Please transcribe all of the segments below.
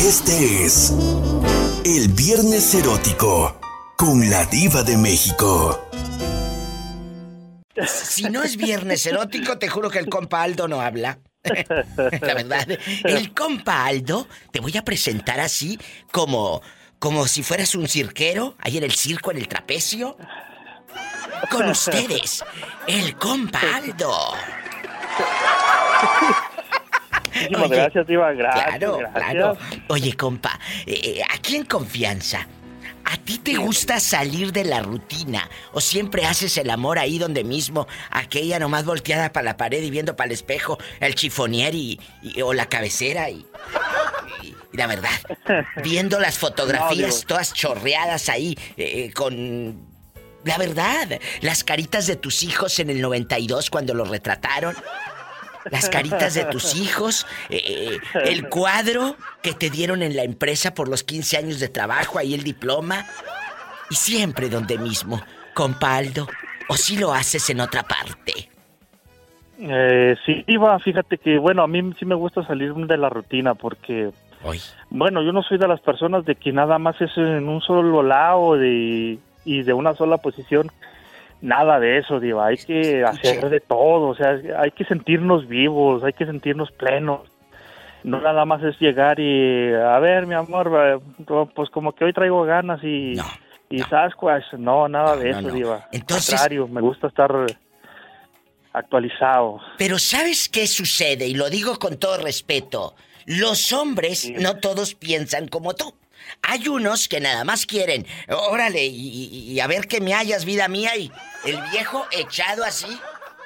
Este es el Viernes Erótico con la Diva de México. Si no es Viernes Erótico, te juro que el compa Aldo no habla. La verdad, el compa Aldo, te voy a presentar así como como si fueras un cirquero, ahí en el circo, en el trapecio. Con ustedes, el compa Aldo. Muchísimas gracias, Diva. Gracias. Claro, gracias. claro. Oye, compa, eh, aquí en confianza, ¿a ti te gusta salir de la rutina? ¿O siempre haces el amor ahí donde mismo, aquella nomás volteada para la pared y viendo para el espejo, el chifonier y, y- o la cabecera y, y- y la verdad, viendo las fotografías todas chorreadas ahí eh, con... La verdad, las caritas de tus hijos en el 92 cuando los retrataron. Las caritas de tus hijos, eh, eh, el cuadro que te dieron en la empresa por los 15 años de trabajo, ahí el diploma. Y siempre donde mismo, compa Aldo. O si lo haces en otra parte. Eh, sí, Diva, fíjate que, bueno, a mí sí me gusta salir de la rutina porque, Hoy. bueno, yo no soy de las personas de que nada más es en un solo lado de, y de una sola posición. Nada de eso, Diva. Hay que hacer de todo. O sea, hay que sentirnos vivos, hay que sentirnos plenos. No nada más es llegar y, a ver, mi amor, pues como que hoy traigo ganas y... No. Y Sasquatch, no, nada de no, eso, no. Diva. Entonces- Al contrario, me gusta estar actualizado. Pero ¿sabes qué sucede? Y lo digo con todo respeto. Los hombres no todos piensan como tú. Hay unos que nada más quieren, órale, y, y- y a ver que me hallas, vida mía, y el viejo echado así,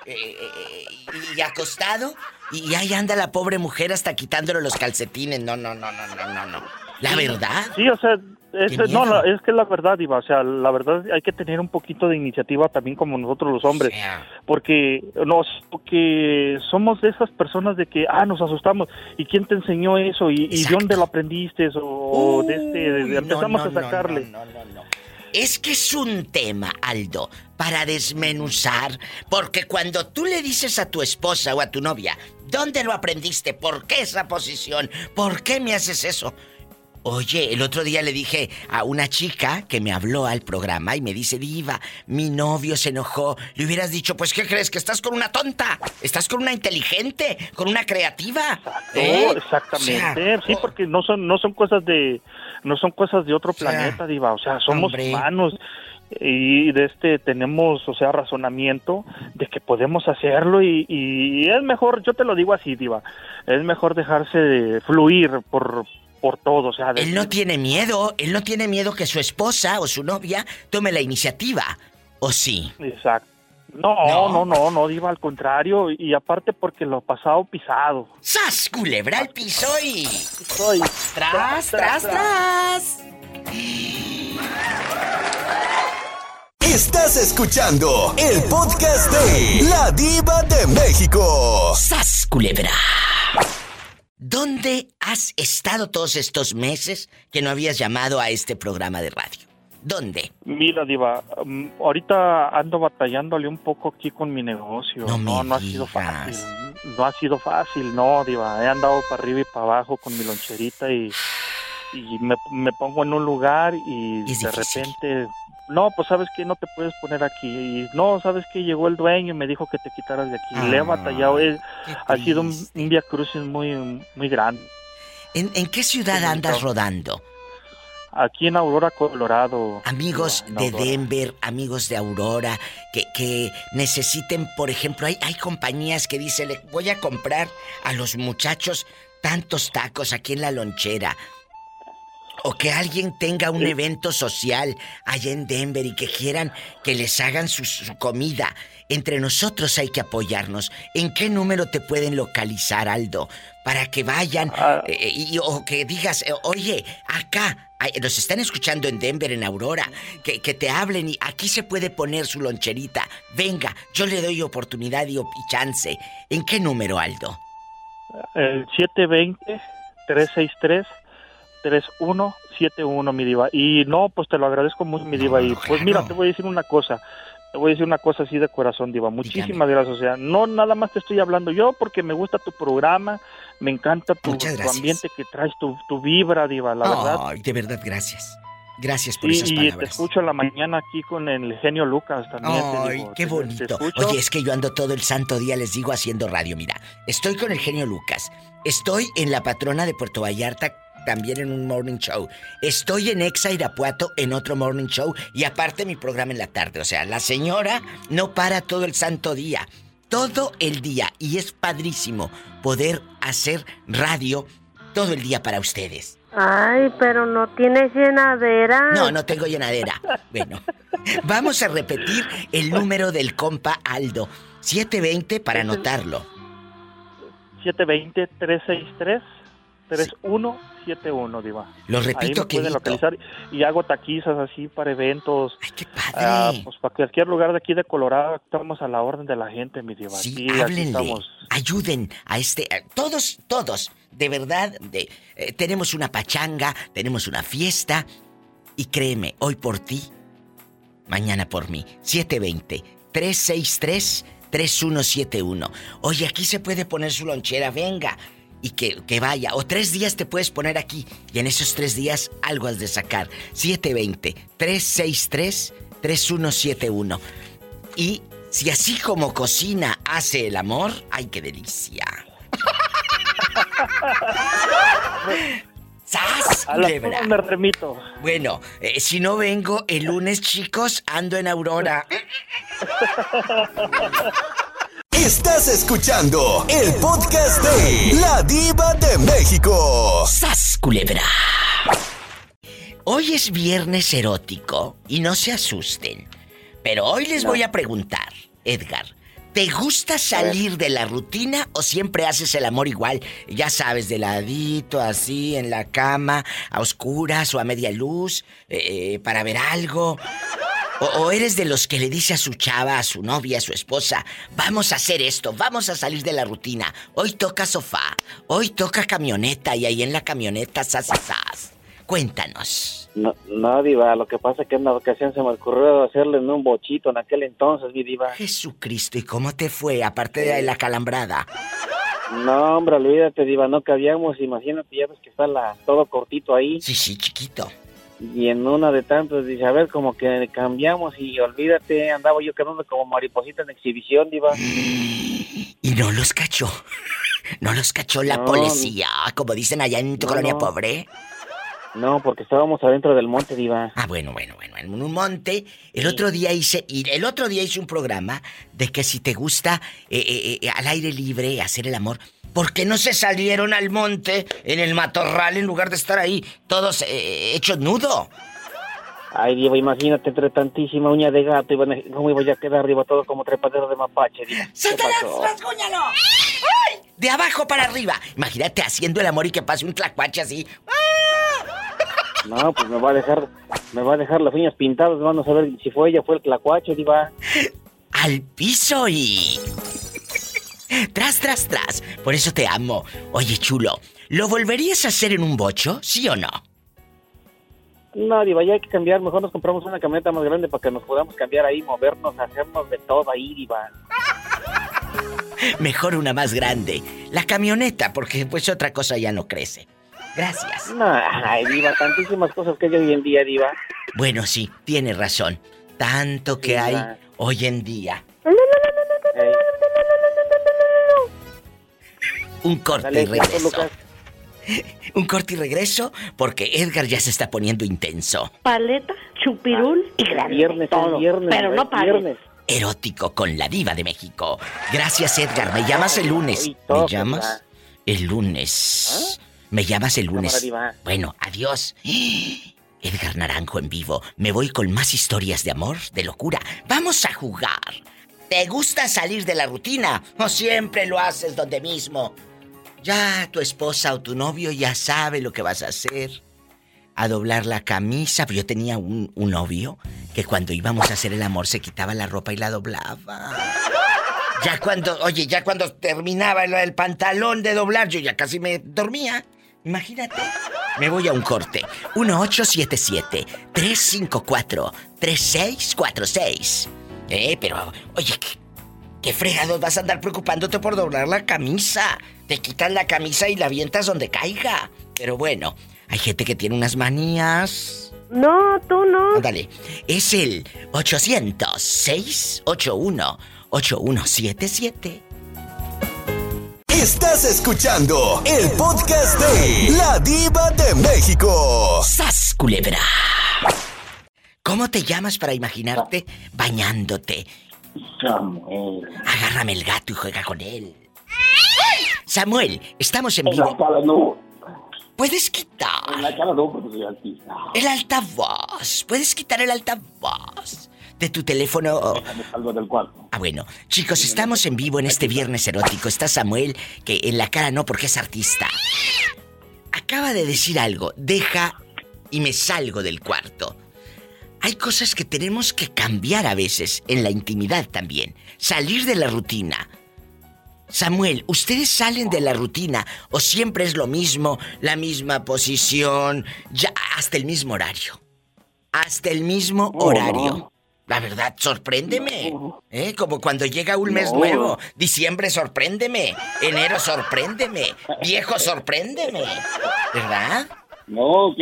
eh, eh, y acostado, y ahí anda la pobre mujer hasta quitándole los calcetines. No, no, no, no, no, no, no. La verdad. Sí, o sea, es, no, no, es que la verdad, Iba, o sea, la verdad hay que tener un poquito de iniciativa también como nosotros los hombres, porque nos, porque somos de esas personas de que, ah, nos asustamos, ¿y quién te enseñó eso? ¿Y, y de dónde lo aprendiste? O, de este, de- Uy, empezamos no, no, a sacarle. no. Es que es un tema, Aldo, para desmenuzar, porque cuando tú le dices a tu esposa o a tu novia, ¿dónde lo aprendiste? ¿Por qué esa posición? ¿Por qué me haces eso? Oye, el otro día le dije a una chica que me habló al programa y me dice, Diva, mi novio se enojó. Le hubieras dicho, pues, ¿qué crees? Que estás con una tonta. Estás con una inteligente, con una creativa. ¿Eh? Oh, exactamente, O sea, sí, porque no son, no son cosas de, no son cosas de otro sea, planeta, Diva, o sea, somos hombre. humanos y de este tenemos, o sea, razonamiento de que podemos hacerlo y, y es mejor, yo te lo digo así, Diva, es mejor dejarse de fluir por, por todo, o sea, de- Él no tiene miedo, él no tiene miedo que su esposa o su novia tome la iniciativa. ¿O sí? exacto. No, No. no, no, no, Diva, al contrario, y aparte porque lo pasado pisado. ¡Sas, culebra al piso y... Soy ¡Tras, tras, tras! Estás escuchando el podcast de La Diva de México. ¡Sas, culebra! ¿Dónde has estado todos estos meses que no habías llamado a este programa de radio? ¿Dónde? Mira, Diva, mm, ahorita ando batallándole un poco aquí con mi negocio. No No, no, ha sido fácil. No ha sido fácil, no, Diva. He andado para arriba y para abajo con mi loncherita y, y me, me pongo en un lugar y Es de difícil. repente. No, pues sabes que no te puedes poner aquí. Y no, sabes que llegó el dueño y me dijo que te quitaras de aquí. Le he Ah, batallado. es- qué ha sido un, un via crucis muy, muy grande. ¿En, en qué ciudad andas rodando? Aquí en Aurora, Colorado. Amigos de Aurora. Denver, amigos de Aurora, que, que necesiten, por ejemplo, hay, hay compañías que dicen, voy a comprar a los muchachos tantos tacos aquí en la lonchera. O que alguien tenga un Sí. evento social allá en Denver y que quieran que les hagan su, su comida. Entre nosotros hay que apoyarnos. ¿En qué número te pueden localizar, Aldo? Para que vayan Ah. eh, y, o que digas, eh, oye, acá, nos están escuchando en Denver, en Aurora, que, que te hablen y aquí se puede poner su loncherita. Venga, yo le doy oportunidad y, chance. ¿En qué número, Aldo? El 720-363-3171, mi diva. Y no, pues te lo agradezco mucho, mi No, diva. Y pues claro. mira, te voy a decir una cosa. te voy a decir una cosa así de corazón, Diva. Muchísimas gracias. O sea, no nada más te estoy hablando yo porque me gusta tu programa, me encanta tu, ambiente que traes, tu, tu vibra, Diva, la verdad. Ay, de verdad, gracias. Gracias por esas palabras. Y te escucho en la mañana aquí con el genio Lucas también. Ay, qué bonito. Oye, es que yo ando todo el santo día, les digo, haciendo radio. Mira, estoy con el genio Lucas. Estoy en la patrona de Puerto Vallarta también en un morning show. Estoy en Exa Irapuato en otro morning show y aparte mi programa en la tarde. O sea, la señora no para todo el santo día. Todo el día. Y es padrísimo poder hacer radio todo el día para ustedes. Ay, pero no tienes llenadera. No, no tengo llenadera. Bueno, vamos a repetir el número del compa Aldo. 720 para anotarlo. 720-363. 3171, Diva. Lo repito que localizar y hago taquizas así para eventos. Ay, qué padre. Ah, pues para cualquier lugar de aquí de Colorado estamos a la orden de la gente, mi Diva. Sí, háblenle. Ayuden a este todos todos, de verdad, de, eh, tenemos una pachanga, tenemos una fiesta y créeme, hoy por ti, mañana por mí. 720 363 3171. Oye, aquí se puede poner su lonchera, venga y que, vaya. O tres días te puedes poner aquí y en esos tres días algo has de sacar. 720-363-3171. Y si así como cocina hace el amor, ¡ay, qué delicia! ¡Sas! A me remito. Bueno, eh, si no vengo el lunes, chicos, ando en Aurora. Estás escuchando el podcast de La Diva de México. ¡Sas, culebra! Hoy es viernes erótico y no se asusten. Pero hoy les voy a preguntar, Edgar, ¿te gusta salir de la rutina o siempre haces el amor igual? Ya sabes, de ladito, así, en la cama, a oscuras o a media luz, eh, para ver algo. O, eres de los que le dice a su chava, a su novia, a su esposa, vamos a hacer esto, vamos a salir de la rutina. Hoy toca sofá, hoy toca camioneta y ahí en la camioneta sas sas. Cuéntanos. No, no, diva, lo que pasa es que en una ocasión se me ocurrió hacerle en un bochito en aquel entonces, mi diva. Jesucristo, ¿y cómo te fue, aparte de la calambrada? No, hombre, olvídate, diva, no cabíamos, imagínate, ya ves que está la, todo cortito ahí. Sí, sí, chiquito y en una de tantos dice, a ver, como que cambiamos y olvídate, andaba yo quedando como mariposita en exhibición, diva. Y no los cachó. No los cachó la policía, como dicen allá en tu colonia pobre. No, porque estábamos adentro del monte, diva. Ah, bueno, bueno, bueno, en un monte. El otro día hice, y el otro día hice un programa de que si te gusta eh, eh, eh, al aire libre hacer el amor, ¿Por qué no se salieron al monte en el matorral en lugar de estar ahí todos eh, hechos nudo? Ay, Diego, imagínate entre tantísima uña de gato, y ¿cómo iba a quedar arriba todo como trepadero de mapache? ¡Satanás, rasguñalo! De abajo para arriba. Imagínate haciendo el amor y que pase un tlacuache así. No, pues me va a dejar, me va a dejar las uñas pintadas, vamos a ver si fue ella, fue el tlacuache, diva. Al piso y... Tras, tras, tras. Por eso te amo. Oye, chulo, ¿lo volverías a hacer en un bocho, sí o no? No, Diva, ya hay que cambiar. Mejor nos compramos una camioneta más grande para que nos podamos cambiar ahí, movernos, hacernos de todo ahí, Diva. Mejor una más grande. La camioneta, porque pues otra cosa ya no crece. Gracias. No, ay, Diva, tantísimas cosas que hay hoy en día, Diva. Bueno, sí, tiene razón. Tanto que hay hoy en día. Un corte y regreso. Un corte y regreso porque Edgar ya se está poniendo intenso. Paleta, chupirul y grande. Viernes, todo. Viernes, pero no viernes. Erótico con la diva de México. Gracias Edgar. ¿Me llamas el lunes? ¿Me llamas? El lunes. ¿Ah? ¿Me llamas el lunes? Bueno, adiós. Edgar Naranjo en vivo. Me voy con más historias de amor, de locura. Vamos a jugar. ¿Te gusta salir de la rutina o siempre lo haces donde mismo? Ya tu esposa o tu novio ya sabe lo que vas a hacer. A doblar la camisa. Yo tenía un, novio que cuando íbamos a hacer el amor se quitaba la ropa y la doblaba. Ya cuando, oye, ya cuando terminaba el, el pantalón de doblar, yo ya casi me dormía. Imagínate. Me voy a un corte. 1877-354-3646. Eh, pero, oye, ¿qué, qué fregados vas a andar preocupándote por doblar la camisa? Te quitas la camisa y la avientas donde caiga. Pero bueno, hay gente que tiene unas manías. No, tú no. Ándale, es el 800-681-8177. Estás escuchando el podcast de La Diva de México. ¡Sas, culebra! ¿Cómo te llamas para imaginarte bañándote? Samuel. Agárrame el gato y juega con él. Samuel, estamos en En la vivo. cara no. Puedes En quitar la cara no, porque soy artista. el altavoz. Puedes quitar el altavoz de tu teléfono. Déjame salgo del cuarto. Ah, bueno. Chicos, estamos en vivo en este viernes erótico. Está Samuel, que en la cara no porque es artista. Acaba de decir algo. Deja y me salgo del cuarto. Hay cosas que tenemos que cambiar a veces, en la intimidad también. Salir de la rutina. Samuel, ¿ustedes salen de la rutina o siempre es lo mismo, la misma posición, ya hasta el mismo horario? Hasta el mismo No, horario. no. La verdad, sorpréndeme. No. ¿Eh? Como cuando llega un mes nuevo. Diciembre, sorpréndeme. Enero, sorpréndeme. Viejo, sorpréndeme. ¿Verdad? No,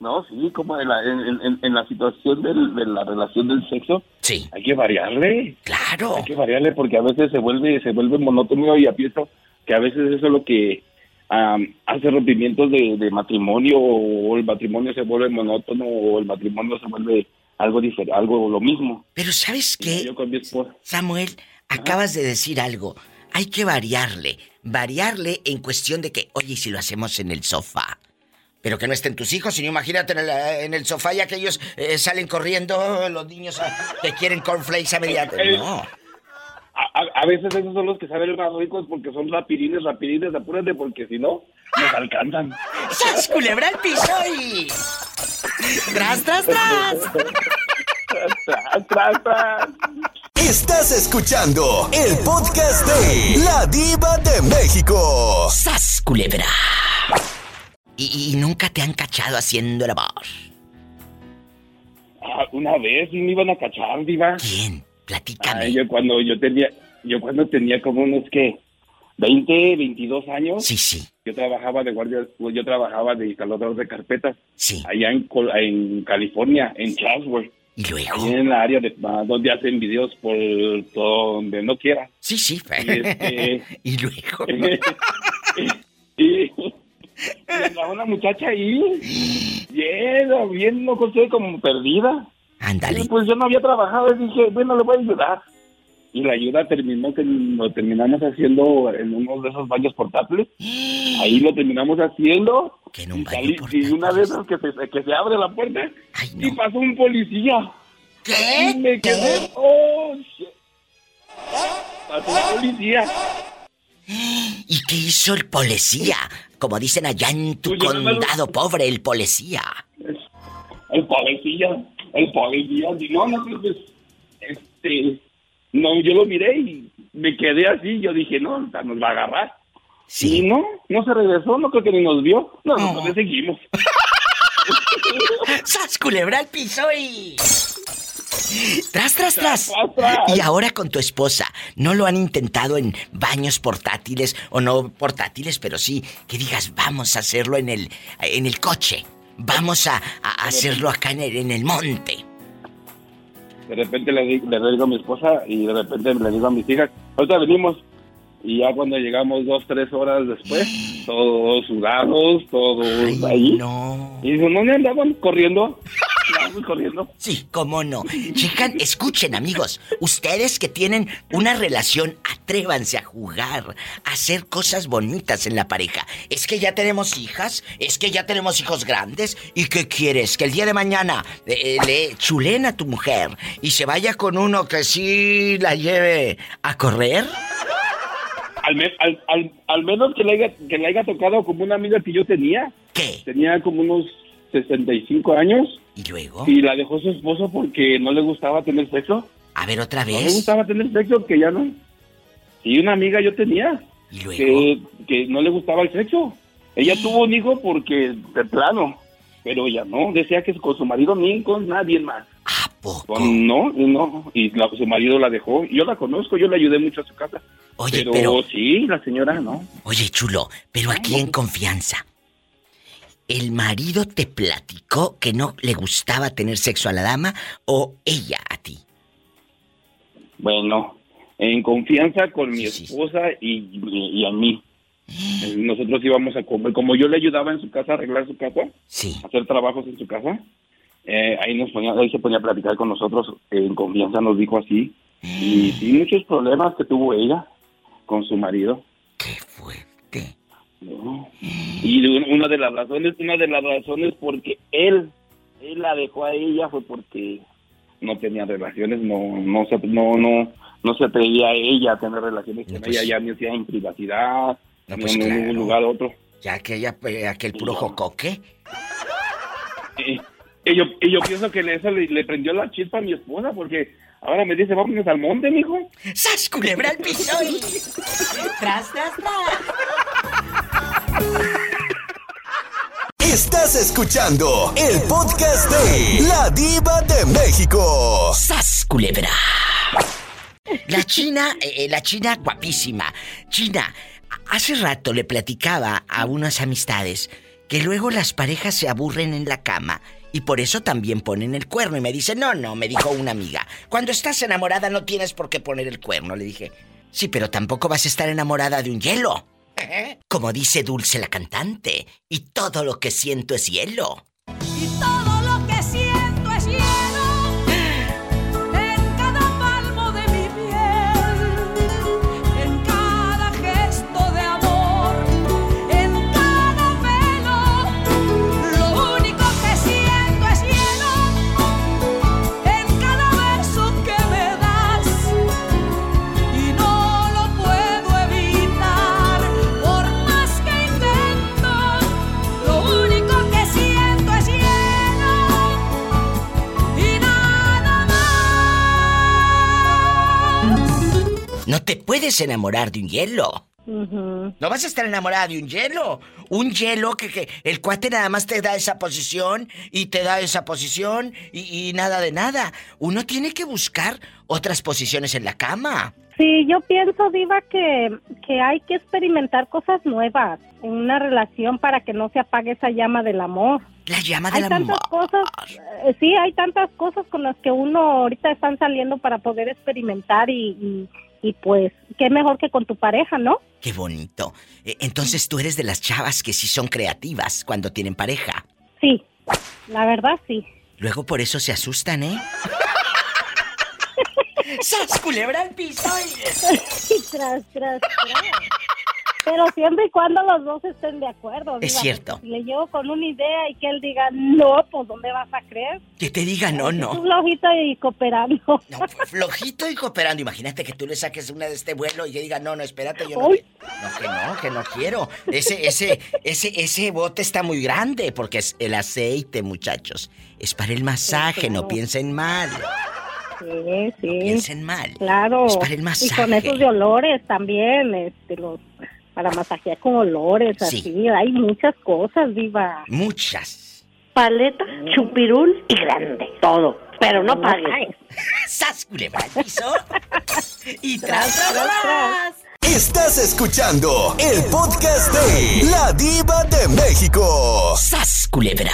no, sí, como en la, en, en- en la situación del- de la relación del sexo, Sí, hay que variarle. claro. Hay que variarle porque a veces se vuelve se vuelve monótono y pienso que a veces eso es lo que am, hace rompimientos de, de matrimonio o el matrimonio se vuelve monótono o el matrimonio se vuelve algo diferente, algo lo mismo. Pero ¿sabes qué? Yo con mi esposa. Samuel, acabas de decir algo. Hay que variarle. Variarle en cuestión de que, oye, ¿y si lo hacemos en el sofá. Pero que no estén tus hijos, sino imagínate en el, en el sofá ya que ellos eh, salen corriendo, los niños ah, que quieren cornflakes a media... Eh, No. A, a- a veces esos son los que saben más ricos porque son rapidines, rapidines, apúrate porque si no, nos alcanzan. ¡Sas, culebra al piso y... ¡Tras, tras, tras! tras, tras, tras. Estás escuchando el podcast de La Diva de México. ¡Sas, culebra! Y, y nunca te han cachado haciendo el amor. Ah, una vez me iban a cachar, diva. ¿Quién? Platícame. Ay, yo cuando yo tenía, yo cuando tenía como unos que 20, 22 años, Sí, sí, yo trabajaba de guardia, pues, yo trabajaba de instalador de carpetas sí. allá en, en California, en Chatsworth, ¿Y luego? en la área de ah, donde hacen videos por donde no quiera. Sí, sí. este- ¿Y luego? y, y una muchacha ahí, bien, bien, no sé, como perdida. Ándale. Y pues yo no había trabajado y dije, bueno, le voy a ayudar. Y la ayuda terminó que lo terminamos haciendo en uno de esos baños portátiles. Ahí lo terminamos haciendo. Que en un y, salí- y una vez que se, que se abre la puerta Ay, y no. pasó un policía. ¿Qué? Y me quedé, ¿Qué? oh, shit. Pasó un policía. ¿Y qué hizo el policía? Como dicen allá en tu Pues no condado pobre, el policía. El policía, el policía, y no, no, pues, este, no, yo lo miré y me quedé así, yo dije, no, nos va a agarrar. Y Sí. no, no se regresó, no creo que ni nos vio, No. le seguimos. ¡Sas, culebra al piso y... Tras, tras, tras. Y ahora con tu esposa, ¿no lo han intentado en baños portátiles o no portátiles, pero sí que digas, vamos a hacerlo en el, en el coche? Vamos a, a hacerlo acá en el, en el monte. De repente le, di- le digo a mi esposa y de repente le digo a mis hijas, ahorita venimos. Y ya cuando llegamos dos, tres horas después, todos sudados, todos Ay, ahí. no. Y dijo, ¿no andaban corriendo? Corriendo. Sí, cómo no. Checan, escuchen amigos, ustedes que tienen una relación, atrévanse a jugar, a hacer cosas bonitas en la pareja. Es que ya tenemos hijas, es que ya tenemos hijos grandes, ¿y qué quieres? Que el día de mañana eh, le chulen a tu mujer y se vaya con uno que sí la lleve a correr. Al, me- al, al, al menos que le, haya, que le haya tocado como una amiga que yo tenía. ¿Qué? Tenía como unos 65 años ¿Y luego? y la dejó su esposo porque no le gustaba tener sexo. A ver otra No le vez. gustaba tener sexo, que ya no. Y una amiga yo tenía ¿Y luego? que, que no le gustaba el sexo. Ella tuvo un hijo porque, de plano, pero ella no. Decía que con su marido ni con nadie más. ¿A poco? No, no, y la- su marido la dejó. Yo la conozco, yo le ayudé mucho a su casa. Oye, pero, pero- sí, la señora no. Oye, chulo, pero aquí en confianza. ¿El marido te platicó que no le gustaba tener sexo a la dama o ella a ti? Bueno, en confianza con mi Sí, sí. esposa y, y- y a mí. Nosotros íbamos a comer, como yo le ayudaba en su casa a arreglar su casa, Sí. a hacer trabajos en su casa, eh, ahí nos ponía, ahí se ponía a platicar con nosotros, en confianza nos dijo así. Y sí, muchos problemas que tuvo ella con su marido. ¡Qué fuerte! ¿No? Y una de las razones, una de las razones porque él, él la dejó a ella fue porque no tenía relaciones, no, no se, no, no, no se atrevía a ella a tener relaciones No, con pues- ella, ya me hacía en privacidad, No, pues de claro. un lugar otro. Ya que ella, eh, aquel puro jocoque. Y, y yo, y yo pienso que le- eso le, le prendió la chispa a mi esposa porque ahora me dice, vámonos al monte, mijo. ¡Sas, culebra al piso! y- ¡Tras, tras, tras! Estás escuchando el podcast de La Diva de México. ¡Sas, culebra! La china, eh, eh, la china guapísima. China, hace rato le platicaba a unas amistades que luego las parejas se aburren en la cama y por eso también ponen el cuerno. Y me dice, no, no, me dijo una amiga, cuando estás enamorada no tienes por qué poner el cuerno. Le dije, sí, pero tampoco vas a estar enamorada de un hielo. Como dice Dulce la cantante, y todo lo que siento es hielo. Y todo te puedes enamorar de un hielo. No vas a estar enamorada de un hielo. Un hielo que, que el cuate nada más te da esa posición y te da esa posición y, y nada de nada. Uno tiene que buscar otras posiciones en la cama. Sí, yo pienso, Diva, que, que hay que experimentar cosas nuevas en una relación para que no se apague esa llama del amor. La llama Hay del tantas amor. cosas, eh, sí, hay tantas cosas con las que uno ahorita están saliendo para poder experimentar y, y, y pues, qué mejor que con tu pareja, ¿no? Qué bonito. Eh, Entonces tú eres de las chavas que sí son creativas cuando tienen pareja. Sí, la verdad sí. Luego por eso se asustan, ¿eh? ¡Sas, culebra al piso! tras, tras, tras. Pero siempre y cuando los dos estén de acuerdo. Es cierto. Si le llevo con una idea y que él diga, no, pues ¿dónde vas a creer? Que te diga no, no. flojito y cooperando. No, flojito y cooperando. Imagínate que tú le saques una de este vuelo y yo diga, no, no, espérate, yo no. Uy. No, que no, que no quiero. Ese, ese, ese, ese bote está muy grande porque es el aceite, muchachos. Es para el masaje, no piensen mal. Sí, sí. Piensen mal. Claro. Es para el Y masaje. con esos de olores también, este, los, para masajear con olores, Sí. así. Hay muchas cosas, Diva. Muchas. Paleta, chupirul y grande. Todo. Pero no pagues. ¡Sas, culebra y tras, tras. Estás escuchando el podcast de La Diva de México. ¡Sas, culebra!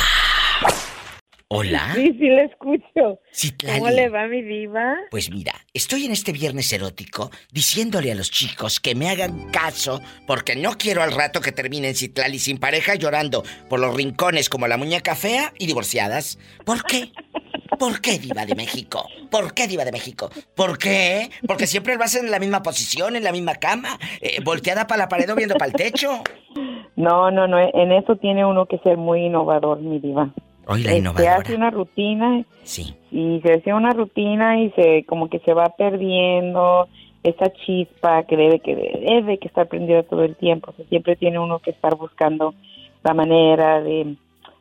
Hola. Sí, sí le escucho. Citlali. ¿Cómo le va mi diva? Pues mira, estoy en este viernes erótico diciéndole a los chicos que me hagan caso porque no quiero al rato que terminen Citlali sin pareja llorando por los rincones como la muñeca fea y divorciadas. ¿Por qué? ¿Por qué diva de México? ¿Por qué diva de México? ¿Por qué? Porque siempre lo hacen en la misma posición, en la misma cama, eh, volteada para la pared o viendo para el techo. No, no, no. En eso tiene uno que ser muy innovador, mi diva. Hoy la Se innovadora. hace una rutina Sí. y se hace una rutina y se como que se va perdiendo esa chispa que debe que debe que estar prendida todo el tiempo. O sea, siempre tiene uno que estar buscando la manera de, I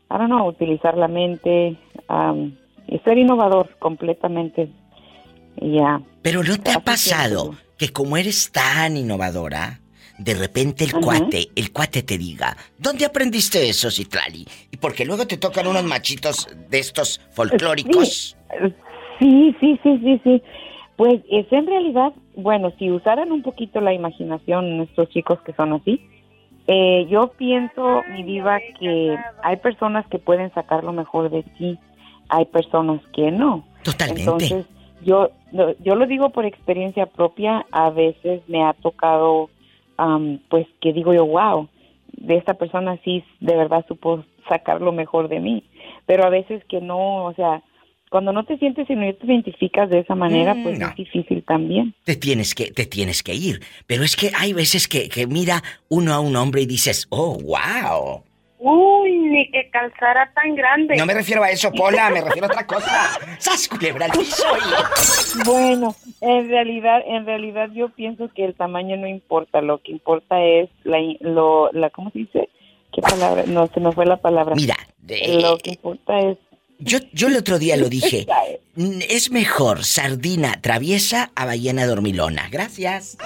don't know, utilizar la mente um, y ser innovador completamente. Ya. Pero ¿no te ha pasado siento que como eres tan innovadora, de repente el cuate, el cuate te diga, ¿dónde aprendiste eso, Citlali? Y porque luego te tocan unos machitos de estos folclóricos. Sí, sí, sí, sí, sí. Pues es en realidad, bueno, si usaran un poquito la imaginación nuestros chicos que son así, eh, yo pienso, mi diva, que hay personas que pueden sacar lo mejor de ti, hay personas que no. Totalmente. Entonces, yo, yo lo digo por experiencia propia, a veces me ha tocado, am, pues que digo yo, wow, de esta persona sí de verdad supo sacar lo mejor de mí, pero a veces que no, o sea, cuando no te sientes y no te identificas de esa manera, Mm, pues no. es difícil también. Te tienes que, te tienes que ir. Pero es que hay veces que, que mira uno a un hombre y dices, oh, wow. Uy, ni que calzara tan grande. No me refiero a eso, Pola, me refiero a otra cosa. ¡Sas, culebra Bueno, en realidad, en realidad yo pienso que el tamaño no importa, lo que importa es la, lo, la ¿cómo se dice? ¿Qué palabra? No, se me fue la palabra. Mira, eh, Lo que importa es... Yo, yo el otro día lo dije. Mm, Es mejor sardina traviesa a ballena dormilona. Gracias.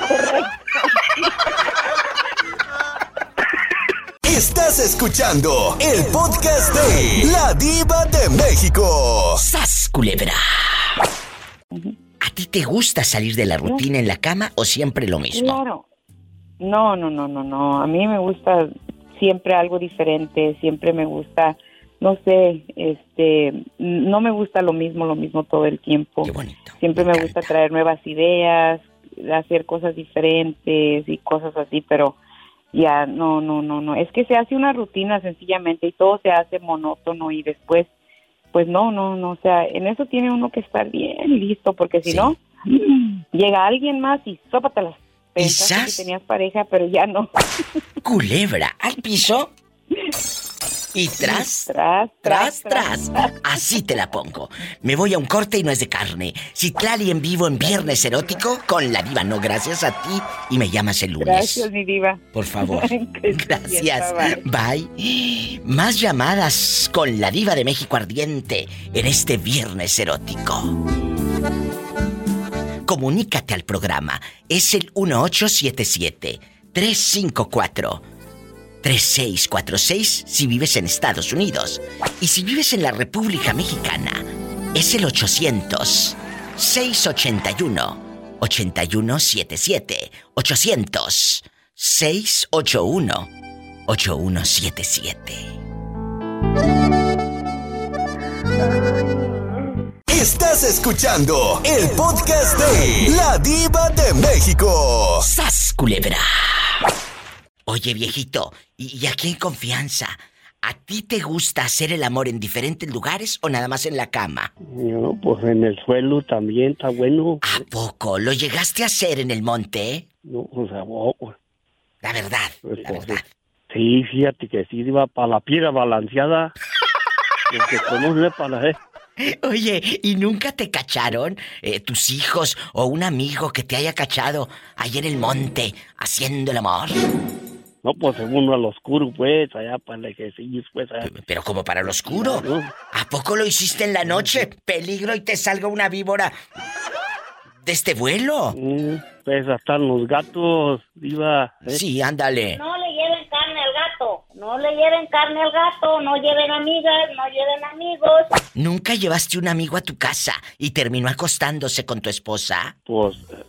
Estás escuchando el podcast de La Diva de México. ¡Sas, culebra! ¿A ti te gusta salir de la rutina en la cama o siempre lo mismo? Claro. No, no, no, no, no. A mí me gusta siempre algo diferente, siempre me gusta, no sé, este, no me gusta lo mismo, lo mismo todo el tiempo. Qué bonito. Siempre me gusta traer nuevas ideas, hacer cosas diferentes y cosas así, pero ya no, no, no, no. Es que se hace una rutina sencillamente y todo se hace monótono y después, pues no, no, no. O sea, en eso tiene uno que estar bien listo porque si Sí. no, llega alguien más y sópatelas. Pensaste que tenías pareja, pero ya no. Culebra al piso y tras, Tras, tras, tras. Así te la pongo. Me voy a un corte y no es de carne. Citlali en vivo en Viernes Erótico con la diva. No, gracias a ti. Y me llamas el lunes. Gracias, mi diva. Por favor. Gracias. Bye. Más llamadas con la diva de México ardiente en este viernes erótico. Comunícate al programa. Es el 1877 354 3646 si vives en Estados Unidos. Y si vives en la República Mexicana, es el 800 681 8177 800 681 8177. Estás escuchando el podcast de La Diva de México. ¡Sas, culebra! Oye, viejito, y, aquí en confianza, ¿a ti te gusta hacer el amor en diferentes lugares o nada más en la cama? No, pues en el suelo también está bueno. ¿A poco? ¿Lo llegaste a hacer en el monte? No, o sea, oh, pues, La verdad, pues, la verdad. Sí, fíjate que sí iba para la piedra balanceada. El que conoce para... ¿eh? Oye, ¿y nunca te cacharon eh, tus hijos o un amigo que te haya cachado ahí en el monte haciendo el amor? No, pues según al oscuro, pues, allá para el ejercicio, pues. allá. Pero como para lo oscuro. ¿A poco lo hiciste en la noche? Peligro y te salga una víbora de este vuelo. Mm, pues hasta los gatos, iba... ¿eh? Sí, ándale. No le lleven carne al gato. No le lleven carne al gato. No lleven amigas. No lleven amigos. ¿Nunca llevaste un amigo a tu casa y terminó acostándose con tu esposa? Pues, eh,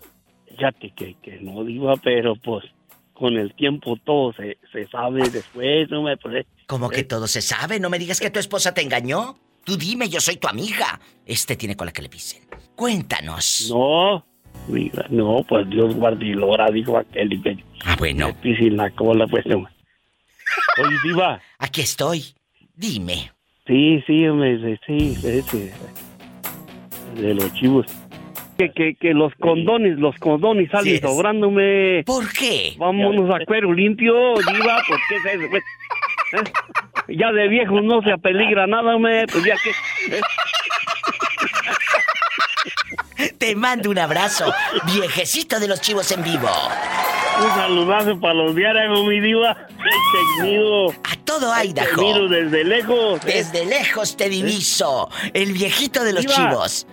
fíjate que, que no iba, pero pues con el tiempo todo se, se sabe después, no me pues, Como que todo se sabe, no me digas que tu esposa te engañó. Tú dime, yo soy tu amiga. Este tiene cola que le pisen. Cuéntanos. No, diga, no, pues Dios guarde y lora, dijo aquel y Ah, bueno, me pise la cola, pues no. Oye, Diva, aquí estoy. Dime. sí, sí, me, sí, sí, sí, de los chivos. Que, que, que los condones, los condones salen Sí, es. sobrándome. ¿Por qué? Vámonos a cuero limpio, Diva, pues qué es eso, pues. ¿Eh? Ya de viejos no se apeligra nada, me, pues ya que... ¿eh? Te mando un abrazo, viejecito de los chivos en vivo. Un saludazo para los diarios, mi diva. Te miro, A todo te Idaho. miro desde lejos. ¿eh? Desde lejos te diviso. El viejito de los Diva. chivos.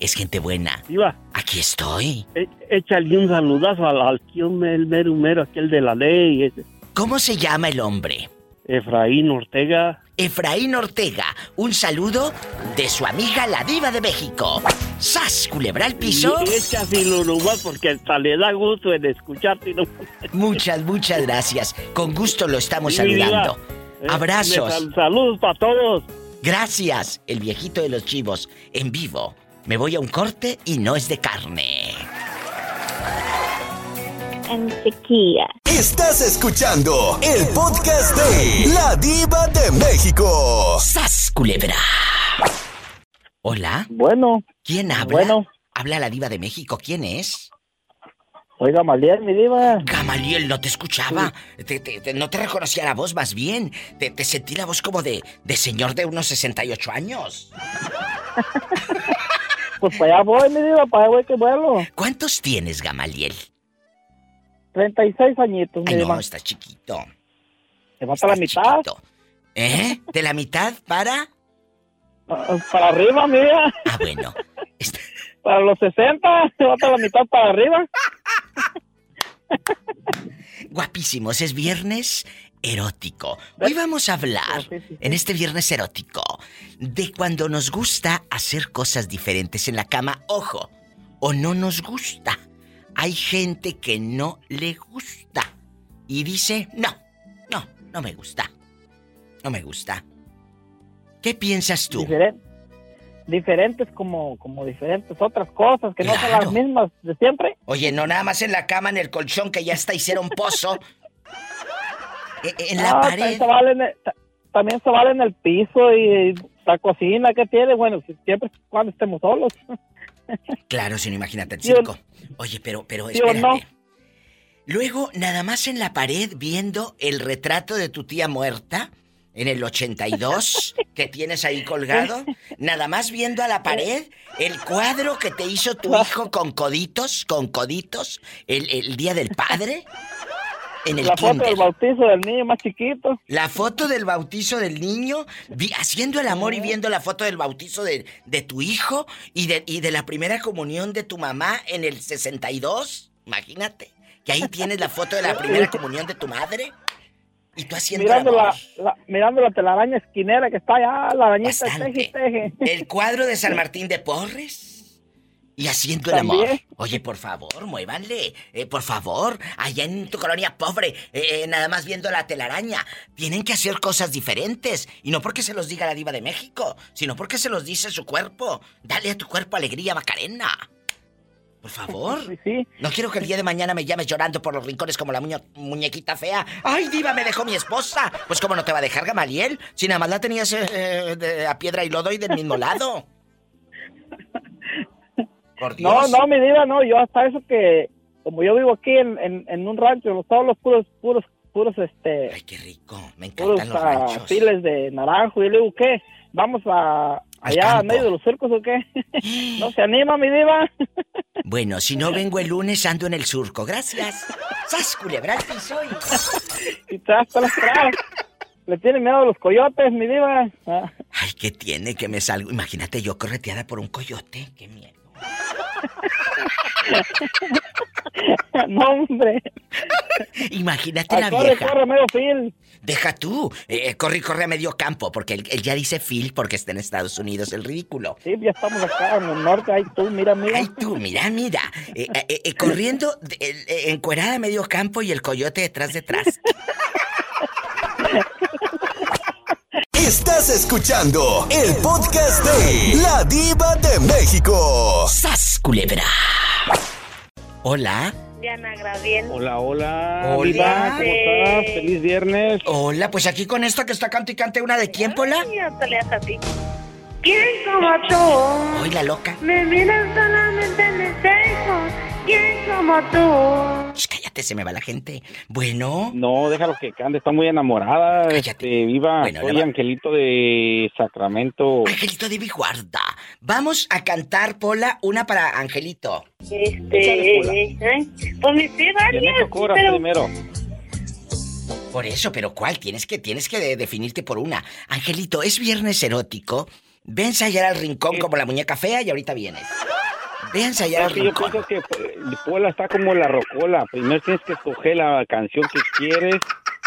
Es gente buena. Diva, Aquí estoy. é- échale un saludazo al, al tío el mero mero, aquel de la ley. ese. ¿Cómo se llama el hombre? Efraín Ortega. Efraín Ortega, un saludo de su amiga la diva de México. ¡Sas, culebra al piso! Y échaselo nomás porque hasta le da gusto en escucharte. ¿no? Muchas, muchas gracias. Con gusto lo estamos Sí, diva. saludando. Eh, Abrazos. sal- saludos para todos. Gracias, el viejito de los chivos, en vivo. Me voy a un corte y no es de carne. En sequía. Estás escuchando el podcast de La Diva de México. ¡Sas, culebra! Hola, Bueno, ¿quién habla? Bueno. Habla la diva de México, ¿quién es? oiga, Maliel, mi diva. Gamaliel, no te escuchaba. Te- te- te- no te reconocía la voz, más bien. Te, te sentí la voz como de, de señor de unos 68 años. Pues para allá voy, mi diva, para allá voy que vuelo. ¿Cuántos tienes, Gamaliel? 36 añitos, mi Ay, diva. no, está chiquito. Me falta la mitad. chiquito. ¿Eh? ¿De la mitad para? Ah, Para arriba, diva. Ah, bueno. Para los 60, me falta la mitad para arriba. Guapísimos, es viernes erótico. Hoy vamos a hablar, en este viernes erótico, de cuando nos gusta hacer cosas diferentes en la cama. Ojo, o no nos gusta. Hay gente que no le gusta y dice, no, no, no me gusta. No me gusta. ¿Qué piensas tú? Diferen- diferentes como, como diferentes otras cosas que no son las mismas de siempre. Oye, no nada más en la cama, en el colchón que ya está hicieron pozo. E- en la Ah, pared. También se, vale en el, ta- también se vale en el piso y la cocina que tiene. Bueno, si- siempre cuando estemos solos. Claro, si no imagínate el ¿Sí o- circo. Oye, pero, pero ¿Sí o espérate. no? Luego, nada más en la pared viendo el retrato de tu tía muerta en el 82 que tienes ahí colgado, nada más viendo a la pared el cuadro que te hizo tu hijo con coditos, con coditos, el, el día del padre en el la foto kinder. del bautizo del niño más chiquito. La foto del bautizo del niño, vi- haciendo el amor y viendo la foto del bautizo de, de tu hijo y de, y de la primera comunión de tu mamá en el 62. Imagínate, que ahí tienes la foto de la primera comunión de tu madre. Y tú haciendo el Mirando amor. la, la- mirando la telaraña esquinera que está allá, la arañita teje teje. El cuadro de San Martín de Porres. Y haciendo el amor. Oye, por favor, muévanle. Eh, por favor, allá en tu colonia pobre, eh, eh, nada más viendo la telaraña. Tienen que hacer cosas diferentes. Y no porque se los diga la diva de México, sino porque se los dice su cuerpo. Dale a tu cuerpo alegría, Macarena. Por favor. No quiero que el día de mañana me llames llorando por los rincones como la muñe- muñequita fea. ¡Ay, diva, me dejó mi esposa! Pues cómo no te va a dejar Gamaliel, si nada más la tenías eh, de- a piedra y lodo y del mismo lado. Por No, Dios. no, mi vida, no. Yo hasta eso que, como yo vivo aquí en, en, en un rancho, los- todos los puros, puros, puros, este... Ay, qué rico. Me puros encantan los ah, ranchos. files de naranjo. Y le digo, ¿qué? ¿Vamos a allá a medio de los circos o qué? ¿No se anima, mi diva? Bueno, si no vengo el lunes, ando en el surco. Gracias. ¡Sas, culebra al piso y- Y tras, tras, tras. Le tiene miedo a los coyotes, mi diva. Ah. Ay, ¿qué tiene que me salgo? Imagínate yo correteada por un coyote. ¡Qué miedo! no, hombre. Imagínate Ah, la corre, vieja. corre, medio fil. Deja tú. Eh, corre y corre a medio campo, porque él, él ya dice Phil porque está en Estados Unidos, el ridículo. Sí, ya estamos acá en el norte. Ay, tú, mira, mira. Ay, tú, mira, mira. Eh, eh, eh, corriendo, eh, eh, encuerada a medio campo y el coyote detrás, detrás. Estás escuchando el podcast de La Diva de México. ¡Sas, culebra! Hola. Diana Graviel. Hola, hola. Hola. Diva, ¿cómo estás? Feliz viernes. Hola, pues aquí con esta que está cante y cante una de quién, Pola. ¿Quién como tú? Hoy la loca. Me miras solamente en el espejo. ¿Quién como tú? Shh, cállate, se me va la gente. Bueno. No, déjalo que cante, está muy enamorada. Este, viva, Bueno, soy Angelito de Sacramento. Angelito de mi guarda. Vamos a cantar, Pola, una para Angelito. Este, ay, pues me sé varias, pero primero. Por eso, pero ¿cuál? Tienes que, tienes que de- definirte por una. Angelito, es viernes erótico. Ve a ensayar al rincón como la muñeca fea y ahorita vienes. Ve a ensayar Es que yo pienso que eh, Pola está como la rocola. Primero tienes que escoger la canción que quieres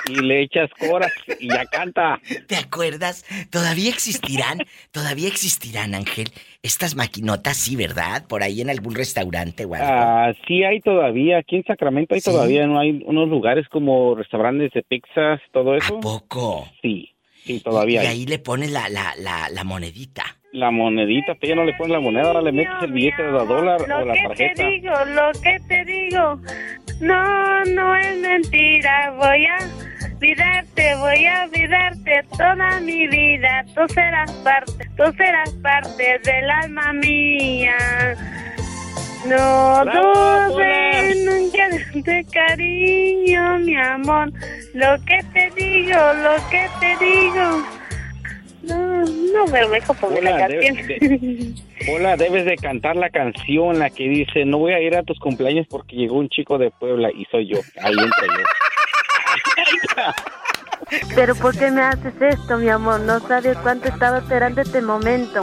y le echas coras y ya canta. ¿Te acuerdas? Todavía existirán, todavía existirán, Ángel. Estas maquinotas, sí, ¿verdad? Por ahí en algún restaurante o algo. Ah, sí hay todavía, aquí en Sacramento hay ¿Sí? todavía, no hay unos lugares como restaurantes de pizzas, todo eso. ¿A poco? Sí, sí, todavía Y hay. ahí le pones la, la, la, la monedita. La monedita, pero ya no le pones la moneda, ahora le metes el billete de la dólar o Lo la que tarjeta. te digo, lo que te digo, no, no es mentira. Voy a olvidarte, voy a olvidarte toda mi vida. Tú serás parte, tú serás parte del alma mía. No ¡Bravo, dudes nunca de cariño, mi amor. Lo que te digo, lo que te digo. No, no me dejo poner la Hola, de- canción. Hola, debes de cantar la canción, la que dice, no voy a ir a tus cumpleaños porque llegó un chico de Puebla y soy yo. Ahí entro yo. Pero ¿por qué me haces esto, mi amor? No sabes cuánto estaba esperando este momento.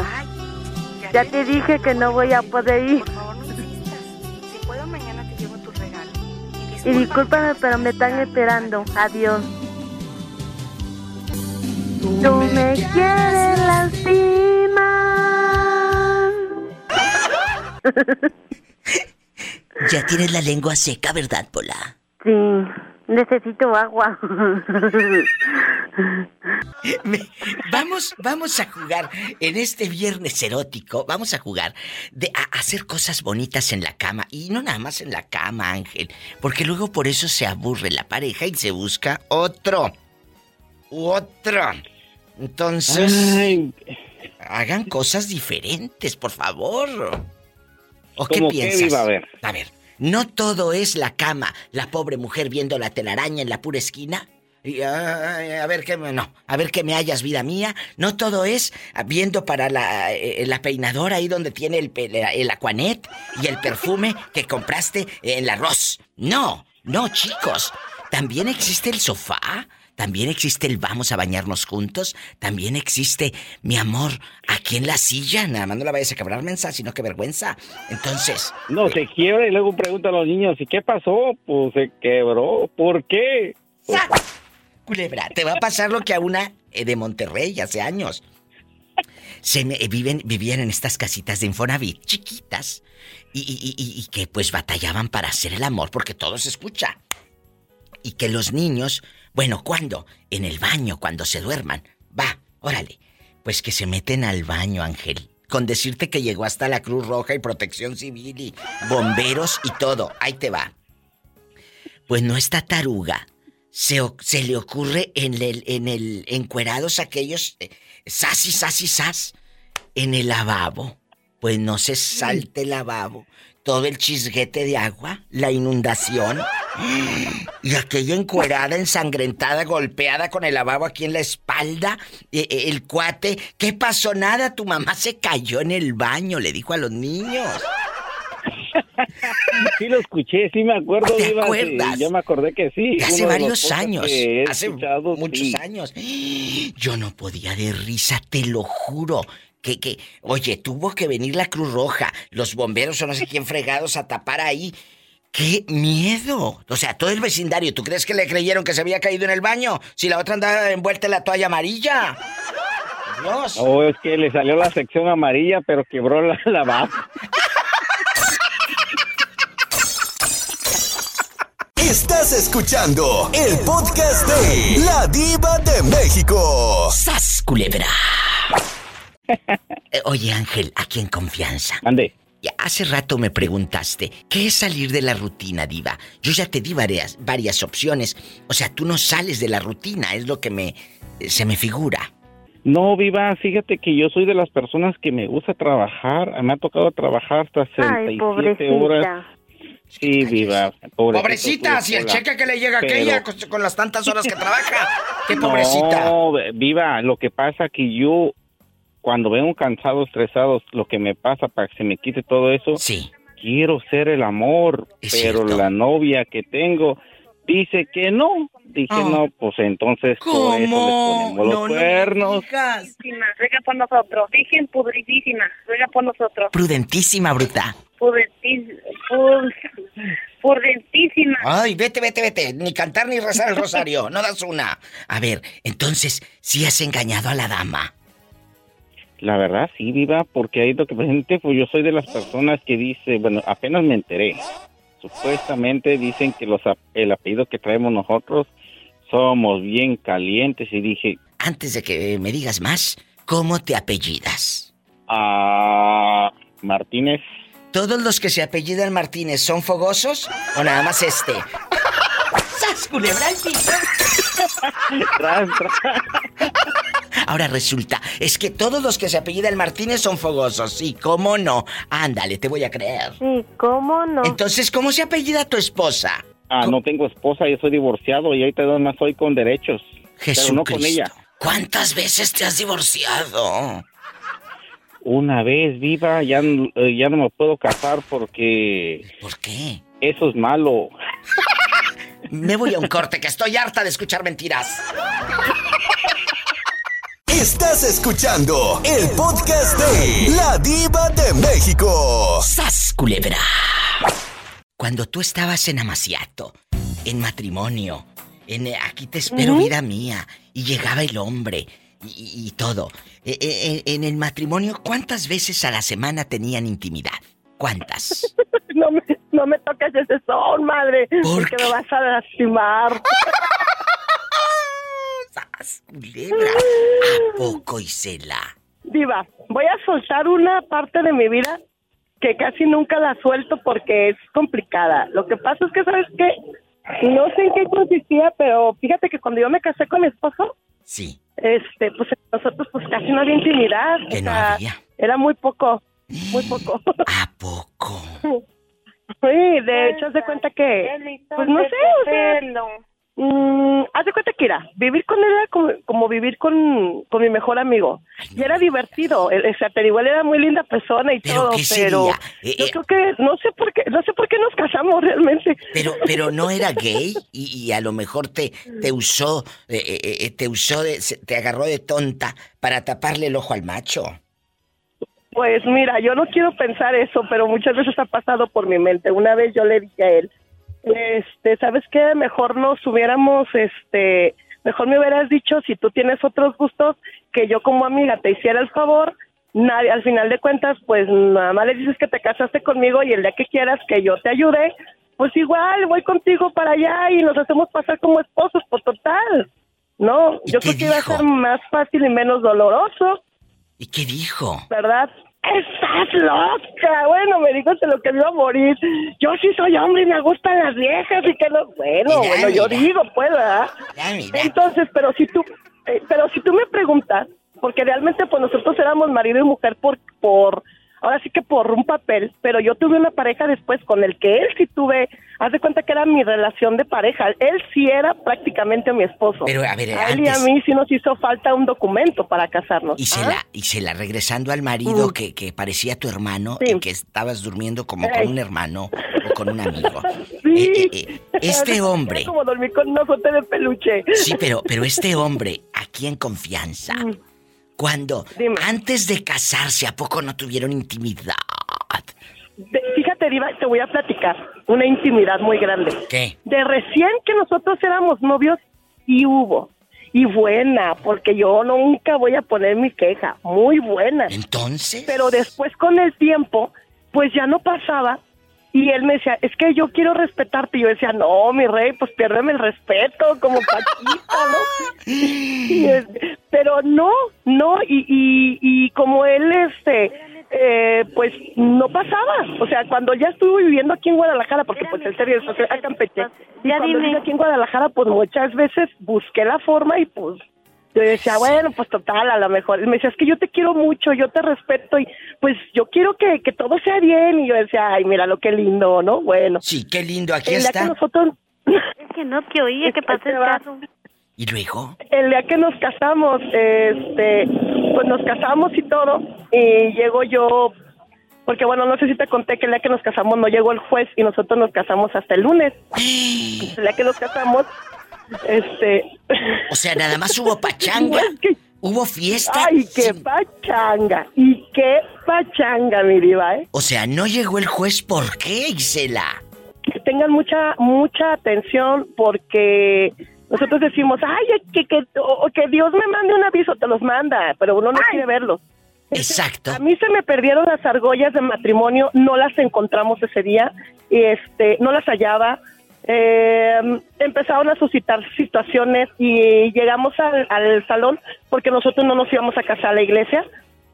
Ya te dije que no voy a poder ir. Si puedo, mañana te llevo tu regalo. Y discúlpame, pero me están esperando. Adiós. Tú me quieres lastimar. Ya tienes la lengua seca, ¿verdad, Pola? Sí, necesito agua. Me- vamos, vamos a jugar en este viernes erótico. Vamos a jugar de a hacer cosas bonitas en la cama y no nada más en la cama, Ángel, porque luego por eso se aburre la pareja y se busca otro, otro. Entonces, Ay, hagan cosas diferentes, por favor. ¿O qué ¿Cómo qué, piensas? A ver. A ver, no todo es la cama, la pobre mujer viendo la telaraña en la pura esquina. Y, ay, a ver qué me, no, a ver qué me hallas, vida mía. No todo es viendo para la, eh, la peinadora ahí donde tiene el, pe- el aquanet y el perfume que compraste en el arroz. No, no, chicos. También existe el sofá. También existe el vamos a bañarnos juntos. También existe, mi amor, aquí en la silla. Nada más no la vayas a quebrar, mensa, sino que vergüenza. Entonces, No, se quiebra y luego preguntan a los niños, ¿y qué pasó? Pues se quebró. ¿Por qué? Pues. Culebra, te va a pasar lo que a una eh, de Monterrey hace años. Se me, eh, viven, vivían en estas casitas de Infonavit, chiquitas, y, y- y- y que pues batallaban para hacer el amor porque todo se escucha. Y que los niños, bueno, ¿cuándo? En el baño, cuando se duerman. Va, órale. Pues que se meten al baño, Ángel. Con decirte que llegó hasta la Cruz Roja y Protección Civil y bomberos y todo. Ahí te va. Pues no está taruga. Se, le ocurre en el, en encuerados aquellos eh, sas y sas y sas en el lavabo. Pues no se salte el lavabo. Todo el chisguete de agua, la inundación. Y aquella encuerada, ensangrentada, golpeada con el lavabo aquí en la espalda. eh, eh, el cuate, ¿qué pasó? Nada, tu mamá se cayó en el baño, le dijo a los niños. Sí lo escuché, sí me acuerdo. ¿Te sí, acuerdas? ya me acordé que sí. Hace varios años. Hace muchos sí. años. Yo no podía de risa, te lo juro. Que, que, oye, tuvo que venir la Cruz Roja, los bomberos o no sé quién fregados a tapar ahí. ¡Qué miedo! O sea, todo el vecindario, ¿tú crees que le creyeron que se había caído en el baño? Si la otra andaba envuelta en la toalla amarilla. Dios. O es que le salió la sección amarilla, pero quebró la lavabo. Estás escuchando el podcast de La Diva de México. ¡Sas, culebra! Eh, Oye, Ángel, aquí en confianza. Ande. Hace rato me preguntaste, ¿qué es salir de la rutina, diva? Yo ya te di varias, varias opciones. O sea, tú no sales de la rutina, es lo que me se me figura. No, Viva, fíjate que yo soy de las personas que me gusta trabajar. Me ha tocado trabajar hasta 67 pobrecita. horas. Sí, Viva. pobrecito, Pobrecita, si el cheque que le llega a Pero- aquella con, con las tantas horas que trabaja. ¡Qué pobrecita! No, Viva, lo que pasa que yo cuando vengo cansado, estresado, lo que me pasa para que se me quite todo eso, sí. quiero ser el amor, Es pero cierto. la novia que tengo dice que no. Dije, Ah. no, pues entonces por eso les ponemos los cuernos. Ruega por nosotros. Virgen pudridísima. Ruega por nosotros. Prudentísima, bruta. Pud- prudentísima. Ay, vete, vete, vete. Ni cantar ni rezar el rosario. No das una. A ver, entonces, ¿sí has engañado a la dama? La verdad, sí, viva, porque ahí lo que presente, pues yo soy de las personas que dice, bueno, apenas me enteré. Supuestamente dicen que los, ap- el apellido que traemos nosotros somos bien calientes y dije, Antes de que me digas más, ¿cómo te apellidas? ah, Martínez, ¿Todos los que se apellidan Martínez son fogosos o nada más este? ¡Sas, culebra tras. Ahora resulta, es que todos los que se apellidan Martínez son fogosos. ¿Y cómo no? Ándale, te voy a creer. Sí, ¿cómo no? Entonces, ¿cómo se apellida tu esposa? Ah, no tengo esposa, yo soy divorciado y ahí te doy más soy con derechos. Pero no con ella. ¿Cuántas veces te has divorciado? Una vez viva, ya, eh, ya no me puedo casar porque ¿Por qué? eso es malo. Me voy a un corte, que estoy harta de escuchar mentiras. Estás escuchando el podcast de La Diva de México. ¡Sas, culebra! Cuando tú estabas en Amaciato, en matrimonio, en eh, aquí te espero, vida mía, y llegaba el hombre y, todo. eh, eh, en el matrimonio, ¿cuántas veces a la semana tenían intimidad? ¿Cuántas? No me, no me toques ese son, madre. ¿Por porque me vas a lastimar. ¡Sas, culebra! ¿A poco, Isela? Diva, voy a soltar una parte de mi vida que casi nunca la suelto porque es complicada. Lo que pasa es que, ¿sabes qué? No sé en qué consistía, pero fíjate que cuando yo me casé con mi esposo, Sí. este, pues nosotros pues casi no había intimidad. Que o no sea, había. Era muy poco, muy poco. ¿A poco? Sí, de hecho, haz de cuenta que, pues no sé, o sea, mm, haz de cuenta que era, vivir con él era como, como vivir con, con mi mejor amigo. Y era divertido, o sea, pero igual era muy linda persona y ¿Pero todo, qué pero sería? Eh, yo eh. creo que, no sé por qué, no sé por qué nos casamos realmente. Pero, pero no era gay y, y a lo mejor te, te usó, eh, te usó, de- te agarró de tonta para taparle el ojo al macho. Pues mira, yo no quiero pensar eso, pero muchas veces ha pasado por mi mente. Una vez yo le dije a él, este, ¿sabes qué? Mejor nos hubiéramos, este, mejor me hubieras dicho si tú tienes otros gustos que yo como amiga te hiciera el favor. Nadie, al final de cuentas, pues nada más le dices que te casaste conmigo y el día que quieras que yo te ayude, pues igual voy contigo para allá y nos hacemos pasar como esposos, por total. No, yo creo que iba a ser más fácil y menos doloroso. ¿Y qué dijo? ¿verdad? ¡Estás loca! Bueno, me dijo de lo que me iba a morir. Yo sí soy hombre y me gustan las viejas y que no... Bueno, Mira, bueno, yo digo, pues, ¿verdad? Ya, mira. Entonces, pero si tú... eh, pero si tú me preguntas, porque realmente pues nosotros éramos marido y mujer por... por ahora sí que por un papel, pero yo tuve una pareja después con el que él sí tuve... Haz de cuenta que era mi relación de pareja. Él sí era prácticamente mi esposo. Pero, a ver, a él y a mí sí nos hizo falta un documento para casarnos. Y se la, y se la regresando al marido Mm. que, que parecía tu hermano Sí. y que estabas durmiendo como Ey. con un hermano o con un amigo. Sí. Eh, eh, eh, este hombre, como dormir con foto de peluche. sí, pero, pero este hombre, aquí en confianza, cuando antes de casarse, ¿a poco no tuvieron intimidad? De- fíjate, Diva, te voy a platicar una intimidad muy grande. ¿Qué? De recién que nosotros éramos novios, sí hubo. Y buena, porque yo nunca voy a poner mi queja. Muy buena. Entonces. Pero después con el tiempo, pues ya no pasaba. Y él me decía, es que yo quiero respetarte. Y yo decía, no, mi rey, pues piérdeme el respeto, como Paquita, ¿no? Y, este, pero no, no, y, y, y como él, este, eh, pues no pasaba. O sea, cuando ya estuve viviendo aquí en Guadalajara, porque pues él se regresó a Campeche, y cuando dime. aquí en Guadalajara, pues muchas veces busqué la forma y pues yo decía, bueno, pues total, a lo mejor. Y me decía, es que yo te quiero mucho, yo te respeto y pues yo quiero que, que todo sea bien. Y yo decía, ay, mira lo que lindo, ¿no? Bueno. Sí, qué lindo, aquí el día que nosotros... Es que no te oía, que pasó el caso. ¿Y luego? El día que nos casamos, este, pues nos casamos y todo, y llego yo, porque bueno, no sé si te conté que el día que nos casamos no llegó el juez y nosotros nos casamos hasta el lunes. El día que nos casamos, este... O sea, nada más hubo pachanga. Hubo fiesta. Ay, qué pachanga, y qué pachanga, mi diva, ¿eh? O sea, no llegó el juez, ¿por qué, Isela? tengan mucha mucha atención porque nosotros decimos, ay, que, que, o- que Dios me mande un aviso, te los manda, pero uno no quiere verlos. Exacto. A mí se me perdieron las argollas de matrimonio, no las encontramos ese día, y este, no las hallaba. Eh, empezaron a suscitar situaciones y llegamos al, al salón porque nosotros no nos íbamos a casar a la iglesia.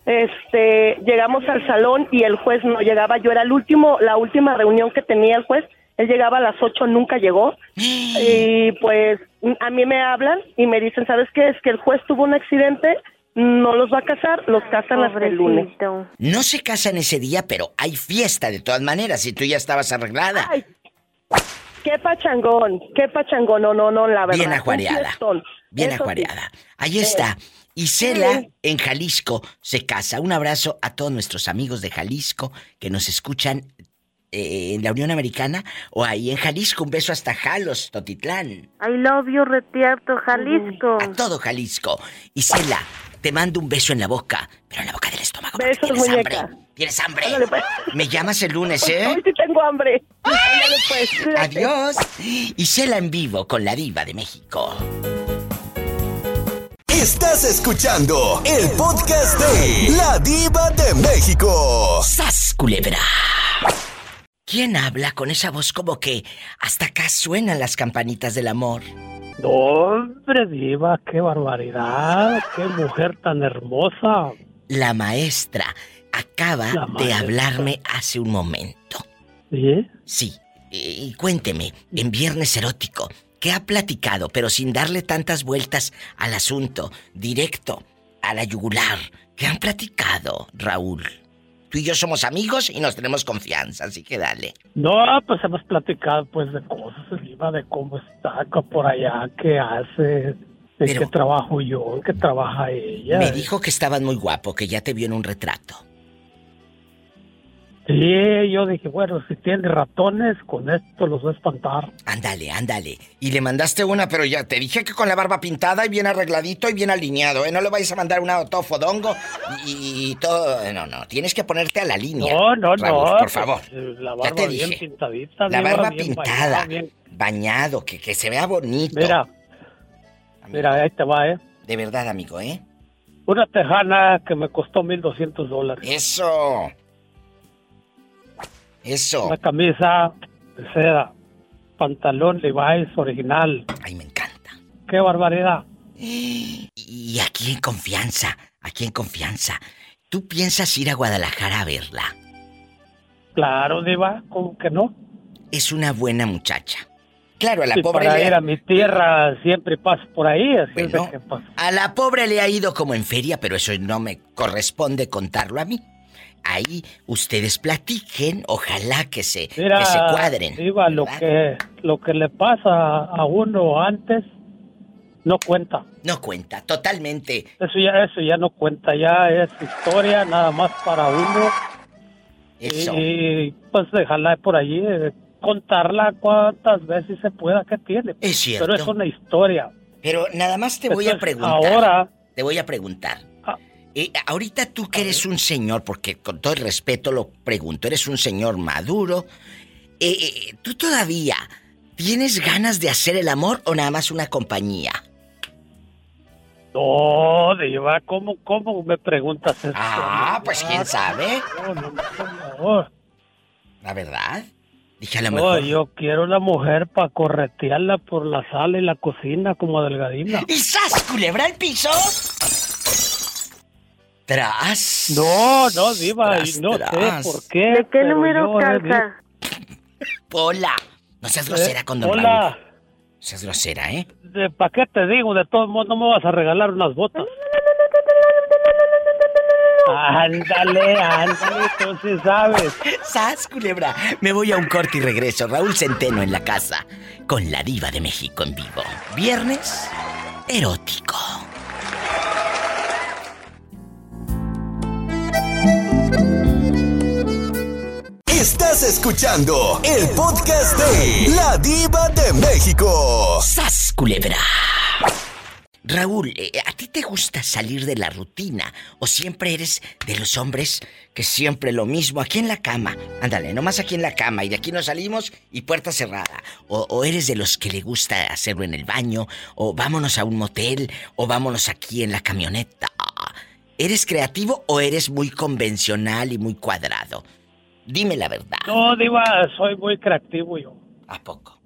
Este, llegamos al salón y el juez no llegaba. Yo era el último, la última reunión que tenía el juez. Él llegaba a las 8, nunca llegó. Y pues a mí me hablan y me dicen, ¿sabes qué? Es que el juez tuvo un accidente, no los va a casar, los casan hasta el lunes. No se casan ese día, pero hay fiesta de todas maneras y tú ya estabas arreglada. Qué pachangón, qué pachangón, no, no, no, la verdad. Bien ajuareada. Bien Eso sí. ajuareada. Ahí está. Isela sí. en Jalisco se casa. Un abrazo a todos nuestros amigos de Jalisco que nos escuchan eh, en la Unión Americana o ahí en Jalisco. Un beso hasta Jalos, Totitlán. I love you, Retierto, Jalisco. A todo Jalisco. Isela, te mando un beso en la boca, pero en la boca del estómago. Besos, ¿Tienes muñeca. hambre? ¿Tienes hambre? Ándale, pues. Me llamas el lunes, ¿eh? Hoy sí tengo hambre. Ándale, pues. Adiós. Isela en vivo con la diva de México. Estás escuchando el podcast de La Diva de México. ¡Sas, culebra! ¿Quién habla con esa voz como que hasta acá suenan las campanitas del amor? Hombre, diva, qué barbaridad, qué mujer tan hermosa. La maestra acaba de hablarme hace un momento. ¿Sí? Sí. Y, y cuénteme, en Viernes Erótico, ¿qué ha platicado, pero sin darle tantas vueltas al asunto, directo, a la yugular? ¿Qué han platicado, Raúl? Tú y yo somos amigos y nos tenemos confianza, así que dale. No, pues hemos platicado pues de cosas, de cómo está por allá, qué hace, en Pero- qué trabajo yo, qué trabaja ella. Me dijo que estabas muy guapo, que ya te vio en un retrato. Sí, yo dije, bueno, si tiene ratones, con esto los voy a espantar. Ándale, ándale. Y le mandaste una, pero ya te dije que con la barba pintada y bien arregladito y bien alineado, ¿eh? No le vayas a mandar una todo fodongo y, y todo. No, no, tienes que ponerte a la línea. No, no, no. por pues, favor. eh, La Ya barba te bien dije. pintadita. La barba bien pintada, bañada, bien- bañado, que, que se vea bonito. Mira, mira, ahí te va, ¿eh? De verdad, amigo, ¿eh? Una tejana que me costó 1.200 dólares. Eso. Eso. Una camisa de seda, pantalón Levi's original. Ay, me encanta. Qué barbaridad. Y aquí en confianza, aquí en confianza. ¿Tú piensas ir a Guadalajara a verla? Claro, Diva, ¿cómo que no? Es una buena muchacha. Claro, a la Si pobre para le- ir a mi tierra siempre paso por ahí, así Bueno, que A la pobre le ha ido como en feria, pero eso no me corresponde contarlo a mí. Ahí ustedes platiquen, ojalá que se, Mira, que se cuadren. Diva, lo que, lo que le pasa a uno antes no cuenta. No cuenta, totalmente. Eso ya, eso ya no cuenta, ya es historia nada más para uno. Eso. Y pues dejarla por allí, eh, contarla cuantas veces se pueda que tiene. Es cierto. Pero es una historia. Pero nada más te voy a preguntar. ahora- Te voy a preguntar. Eh, ahorita tú que eres un señor, porque con todo el respeto lo pregunto, eres un señor maduro. eh, eh, ¿Tú todavía tienes ganas de hacer el amor o nada más una compañía? No, Diva, ¿cómo, cómo me preguntas eso? Ah, pues quién sabe. No, no, no. La verdad. Dije a lo mejor. yo quiero una mujer para corretearla por la sala y la cocina como delgadina. ¿Y sas, culebra al piso? Tras. No, no, Diva, Tras, y no tras. sé por qué. ¿De qué número he calza? Hola. No seas grosera Eh, con don hola. Raúl. No seas grosera, ¿eh? ¿Para qué te digo? De todos modos, no me vas a regalar unas botas. Ándale, ándale, tú sí sabes. ¡Sas, culebra! Me voy a un corte y regreso. Raúl Centeno en la casa. Con la diva de México en vivo. Viernes erótico. Estás escuchando el podcast de La Diva de México. ¡Sas, culebra! Raúl, eh, ¿a ti te gusta salir de la rutina? ¿O siempre eres de los hombres que siempre lo mismo, aquí en la cama? Ándale, nomás aquí en la cama y de aquí nos salimos y puerta cerrada. O, o eres de los que le gusta hacerlo en el baño, o vámonos a un motel, o vámonos aquí en la camioneta. ¿Eres creativo o eres muy convencional y muy cuadrado? Dime la verdad. No, Diva, soy muy creativo yo. ¿A poco?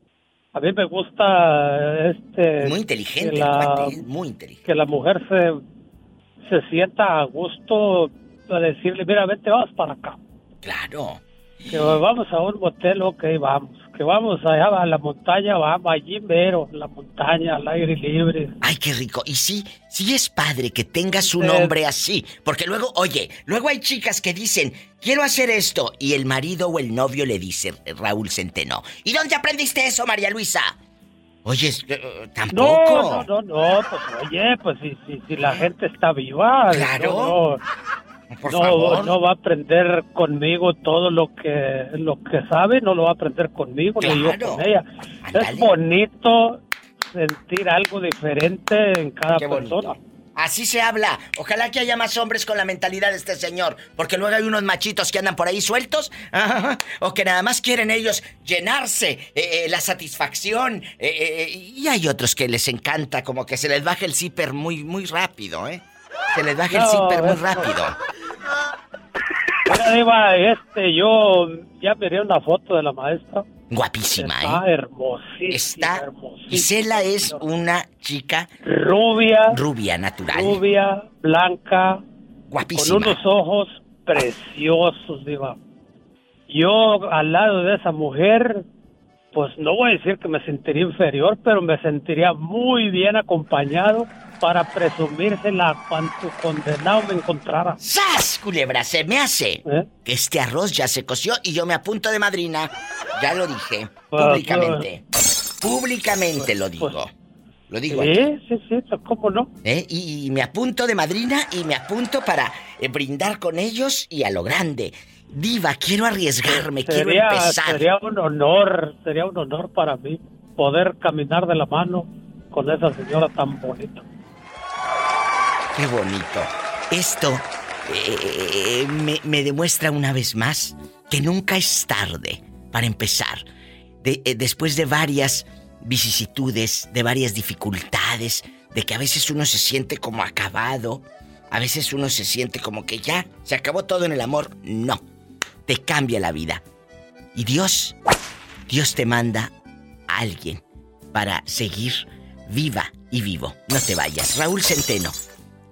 A mí me gusta este... Muy inteligente, que la, cuate, muy inteligente. que la mujer se, se sienta a gusto a decirle, mira, vete, vamos para acá. Claro. Que vamos a un motel, ok, vamos. Que vamos allá a la montaña, vamos allí mero, la montaña, al aire libre. Ay, qué rico. Y sí, sí es padre que tengas un hombre así. Porque luego, oye, luego hay chicas que dicen, quiero hacer esto. Y el marido o el novio le dice, Raúl Centeno, ¿y dónde aprendiste eso, María Luisa? Oye, eh, No, tampoco. no, no, no, pues oye, pues si, si, si la gente está viva, Claro. no, Por no, favor. no va a aprender conmigo todo lo que lo que sabe, no lo va a aprender conmigo, ni yo Claro. con ella. Es bonito sentir algo diferente en cada Qué bonito. persona. Así se habla. Ojalá que haya más hombres con la mentalidad de este señor. Porque luego hay unos machitos que andan por ahí sueltos. ajá, o que nada más quieren ellos llenarse eh, eh, la satisfacción. eh, y hay otros que les encanta como que se les baje el zipper muy, muy rápido, ¿eh? Se les baje el No, zipper muy rápido. Mira, Diva, este, yo ya miré una foto de la maestra. Guapísima, Está ¿eh? hermosísima. Está. hermosísima. Isela es una chica Rubia. rubia, natural. Rubia, blanca. Guapísima. Con unos ojos preciosos, Diva. Yo, al lado de esa mujer, pues no voy a decir que me sentiría inferior, pero me sentiría muy bien acompañado para presumírsela cuanto condenado me encontrara. ¡Sas, culebra! Se me hace ¿Eh? que este arroz ya se coció y yo me apunto de madrina. Ya lo dije. Pues, Públicamente. Públicamente lo digo. Lo digo aquí. Sí, sí, sí, ¿cómo no? ¿eh? Y, y me apunto de madrina y me apunto para eh, brindar con ellos y a lo grande. Diva, quiero arriesgarme, quiero empezar. sería un honor, sería un honor para mí poder caminar de la mano con esa señora tan bonita. Qué bonito. Esto eh, me, demuestra una vez más que nunca es tarde para empezar. Eh, después de varias vicisitudes, de varias dificultades, de que a veces uno se siente como acabado, a veces uno se siente como que ya se acabó todo en el amor. No, te cambia la vida. Y Dios, Dios te manda a alguien para seguir viva y vivo. No te vayas. Raúl Centeno,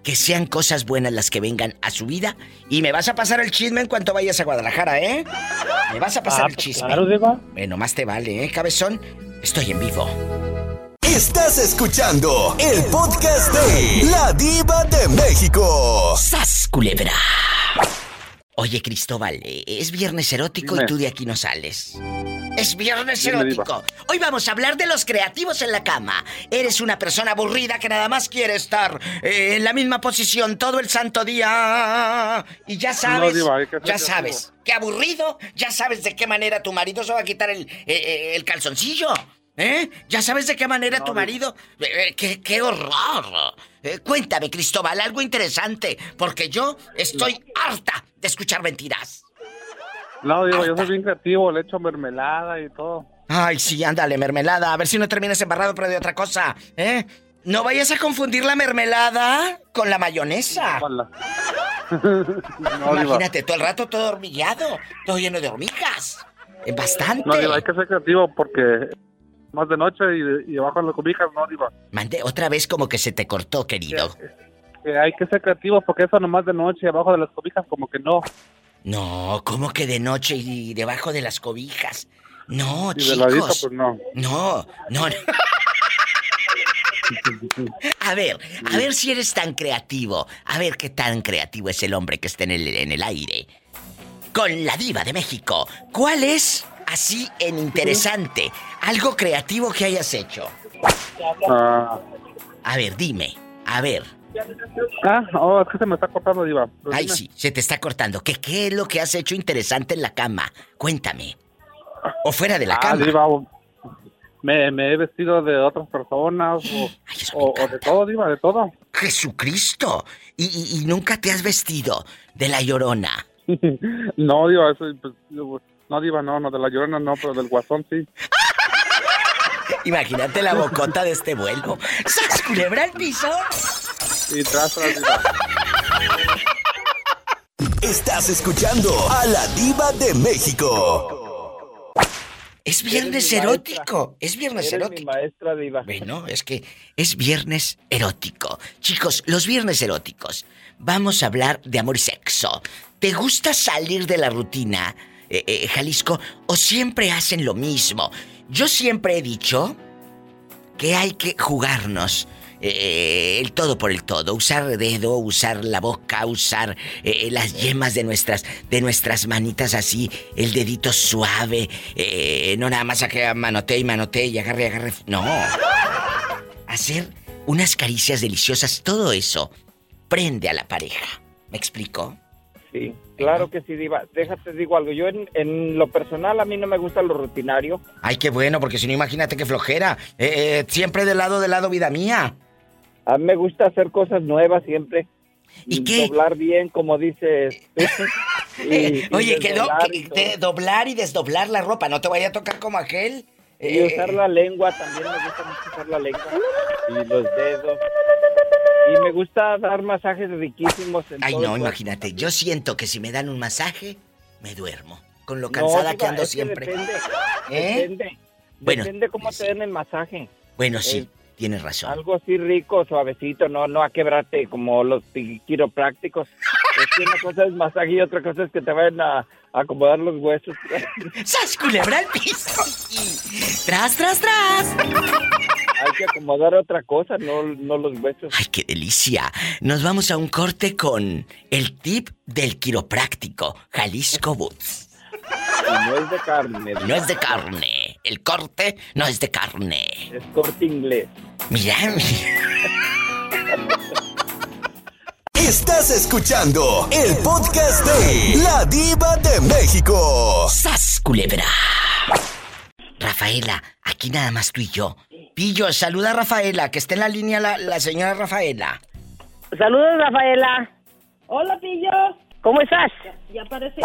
que sean cosas buenas las que vengan a su vida. Y me vas a pasar el chisme en cuanto vayas a Guadalajara, ¿eh? Me vas a pasar Ah, el pues chisme. claro, Diva. Bueno, más te vale, ¿eh, cabezón? Estoy en vivo. Estás escuchando el podcast de La Diva de México. ¡Sas, culebra! Oye, Cristóbal, es viernes erótico y tú de aquí no sales. Es viernes erótico. Hoy vamos a hablar de los creativos en la cama. Eres una persona aburrida que nada más quiere estar eh, en la misma posición todo el santo día. Y ya sabes, Diva, que ya sabes, qué aburrido. Ya sabes de qué manera tu marido se va a quitar el, eh, eh, el calzoncillo. ¿Eh? ¿Ya sabes de qué manera tu marido? Eh, qué, ¡Qué horror! Eh, cuéntame, Cristóbal, algo interesante, porque yo estoy harta de escuchar mentiras. No, digo, yo soy bien creativo, le echo mermelada y todo. Ay, sí, ándale, mermelada. A ver si no terminas embarrado, pero de otra cosa, ¿eh? No vayas a confundir la mermelada con la mayonesa. No. Imagínate, todo el rato todo hormigueado, todo lleno de hormigas. Eh, Bastante. No, diva, hay que ser creativo porque más de noche y, y debajo de las cobijas, no, diva. Mande otra vez como que se te cortó, querido. Que hay que ser creativo porque eso nomás de noche y abajo de las cobijas como que no. No, ¿cómo que de noche y debajo de las cobijas? No, Y de ladito, chicos. pues no. No, no, no. A ver, a ver si eres tan creativo. A ver qué tan creativo es el hombre que está en el, en el aire. Con la diva de México, ¿cuál es, así en interesante, algo creativo que hayas hecho? Ah, A ver, dime, a ver. Ah, oh, es que se me está cortando, diva. Ay, dime. sí, se te está cortando. ¿Qué, ¿Qué es lo que has hecho interesante en la cama? Cuéntame. O fuera de la Ah, cama. diva, me, me he vestido de otras personas o, o- o de todo, Diva, de todo. Jesucristo. Y, y- y nunca te has vestido de la llorona. no, Diva, eso, pues, no, Diva, no, no, de la llorona no, pero del guasón sí. Imagínate la bocota de este vuelo. ¡Sas, culebra al piso! Y tras, tras, Diva. Estás escuchando a la diva de México. Es viernes erótico. Es viernes Eres erótico. mi maestra diva. Bueno, es que es viernes erótico. Chicos, los viernes eróticos. Vamos a hablar de amor y sexo. ¿Te gusta salir de la rutina, eh, eh, Jalisco? ¿O siempre hacen lo mismo? Yo siempre he dicho que hay que jugarnos eh, el todo por el todo, usar dedo, usar la boca, usar eh, las yemas de nuestras de nuestras manitas así, el dedito suave, eh, no nada más a que manotee y manotee y agarre, agarre, no. Hacer unas caricias deliciosas, todo eso prende a la pareja. ¿Me explico? Sí, claro que sí, Diva. Déjate, digo algo. Yo, en, en lo personal, a mí no me gusta lo rutinario. Ay, qué bueno, porque si no, imagínate qué flojera. Eh, eh, siempre de lado, de lado, vida mía. A mí me gusta hacer cosas nuevas siempre. ¿Y qué? Doblar bien, como dices. Y- y Oye, que, do- y de doblar y desdoblar la ropa, no te vaya a tocar como aquel. Y Eh, usar la lengua, también me gusta mucho usar la lengua. Y los dedos. Y me gusta dar masajes riquísimos. En Ay, todo no, imagínate. Yo siento que si me dan un masaje, me duermo. Con lo cansada que ando es que siempre. Depende. ¿Eh? Depende. Bueno, depende cómo te den el masaje. Bueno, sí, Eh, tienes razón. Algo así rico, suavecito, no, no a quebrarte como los quiroprácticos. Es que una cosa es masaje y otra cosa es que te vayan a, acomodar los huesos. ¡Sas, culebra al piso! Y... ¡Tras, tras, tras! Hay que acomodar otra cosa, no, no los huesos. ¡Ay, qué delicia! Nos vamos a un corte con el tip del quiropráctico, Jalisco Boots. Y no es de carne. No es de carne. El corte no es de carne. Es corte inglés. Mira, Estás escuchando el podcast de La Diva de México. ¡Sas, culebra! Rafaela, aquí nada más tú y yo. Pillo, saluda a Rafaela, que está en la línea la, la señora Rafaela. Saludos, Rafaela. Hola, Pillo. ¿Cómo estás? Ya parece,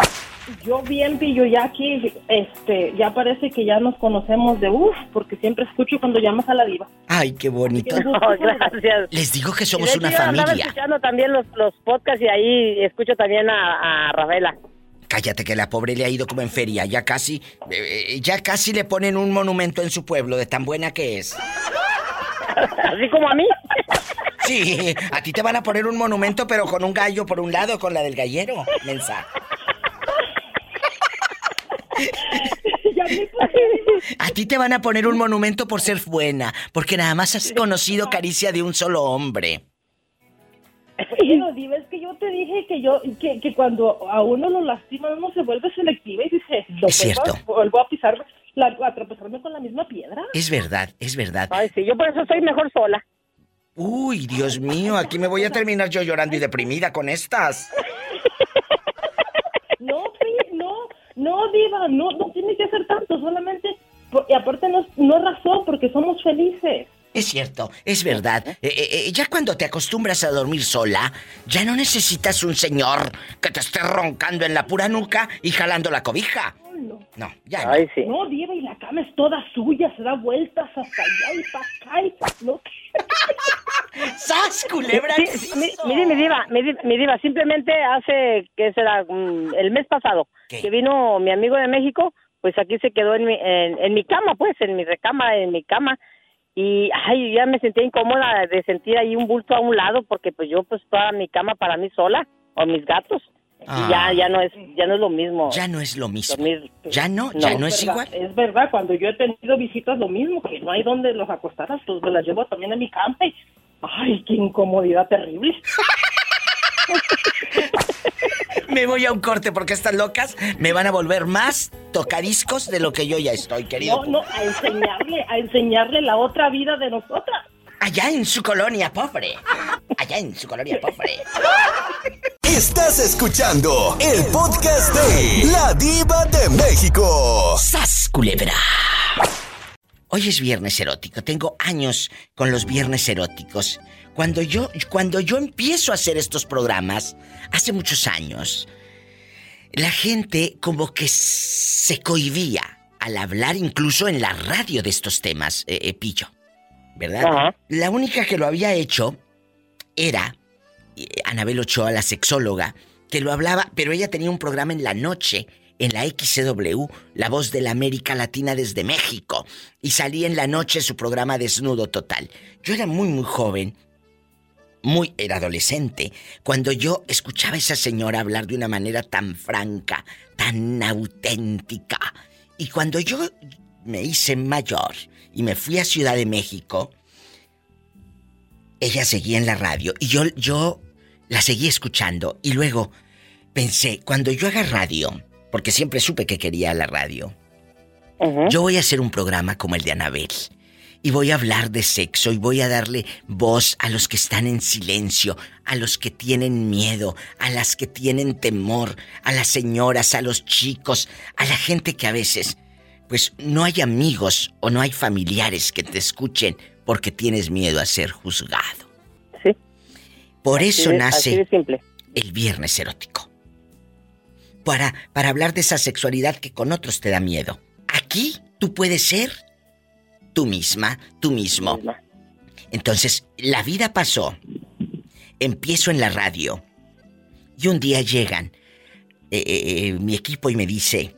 yo bien, Pillo, ya aquí, este, ya parece que ya nos conocemos de uff, porque siempre escucho cuando llamas a la diva. Ay, qué bonito. No, gracias. Les digo que somos una yo familia. escuchando también los, los podcasts y ahí escucho también a, a Rafaela. Cállate que la pobre le ha ido como en feria. Ya casi, eh, ya casi le ponen un monumento en su pueblo de tan buena que es. Así como a mí. Sí, a ti te van a poner un monumento, pero con un gallo por un lado, con la del gallero, mensa. A ti te van a poner un monumento por ser buena, porque nada más has conocido caricia de un solo hombre. Pero, diva, es que yo te dije que yo, que, que cuando a uno lo lastiman, uno se vuelve selectiva y dice, Es cierto. vuelvo, a- vuelvo a pisar, la, a tropezarme con la misma piedra. Es verdad, es verdad. Ay, sí, yo por eso soy mejor sola. Uy, Dios mío, aquí me voy a terminar yo llorando y deprimida con estas. No, no, no, diva, no, no tiene que hacer tanto, solamente, y aparte no, no es razón, porque somos felices. Es cierto, es verdad. Eh, eh, eh, ya cuando te acostumbras a dormir sola, ya no necesitas un señor que te esté roncando en la pura nuca y jalando la cobija. No, ya no. No, diva, y la cama es toda suya, se da vueltas hasta allá y para acá y no. ¡Sas, culebra! Sí, sí, mi- Mire, mi diva, mi, di- mi diva, simplemente hace, que será? Mm, el mes pasado, que vino mi amigo de México, pues aquí se quedó en mi, en, en mi cama, pues, en mi recama, en mi cama, y, ay, ya me sentía incómoda de sentir ahí un bulto a un lado, porque pues yo, pues, toda mi cama para mí sola, o mis gatos, Ah. ya, ya no es, ya no es lo mismo. Ya no es lo mismo. Ya no, ya no es igual. Es verdad, cuando yo he tenido visitas lo mismo, que no hay donde los acostaras, pues me las llevo también a mi campa y, ay, qué incomodidad terrible. Me voy a un corte porque estas locas me van a volver más tocadiscos de lo que yo ya estoy, querido. No, no, a enseñarle, a enseñarle la otra vida de nosotras. Allá en su colonia pobre. Allá en su colonia pobre. Estás escuchando el podcast de La Diva de México. ¡Sas, culebra! Hoy es viernes erótico. Tengo años con los viernes eróticos. Cuando yo, cuando yo empiezo a hacer estos programas, hace muchos años, la gente como que se cohibía al hablar incluso en la radio de estos temas, eh, eh, Pillo. ¿Verdad? La única que lo había hecho era eh, Anabel Ochoa, la sexóloga, que lo hablaba, pero ella tenía un programa en la noche en la XCW, La Voz de la América Latina desde México, y salía en la noche su programa Desnudo Total. Yo era muy, muy joven, muy, era adolescente, cuando yo escuchaba a esa señora hablar de una manera tan franca, tan auténtica. Y cuando yo me hice mayor y me fui a Ciudad de México, ella seguía en la radio y yo, yo la seguí escuchando y luego pensé, cuando yo haga radio, porque siempre supe que quería la radio. Yo voy a hacer un programa como el de Anabel. Y voy a hablar de sexo y voy a darle voz a los que están en silencio, a los que tienen miedo, a las que tienen temor, a las señoras, a los chicos, a la gente que a veces, pues no hay amigos o no hay familiares que te escuchen porque tienes miedo a ser juzgado. Sí. Por eso nace simple. el viernes erótico para, para hablar de esa sexualidad que con otros te da miedo. Aquí tú puedes ser tú misma, tú mismo. Entonces, la vida pasó. Empiezo en la radio. Y un día llegan eh, eh, eh, mi equipo y me dice,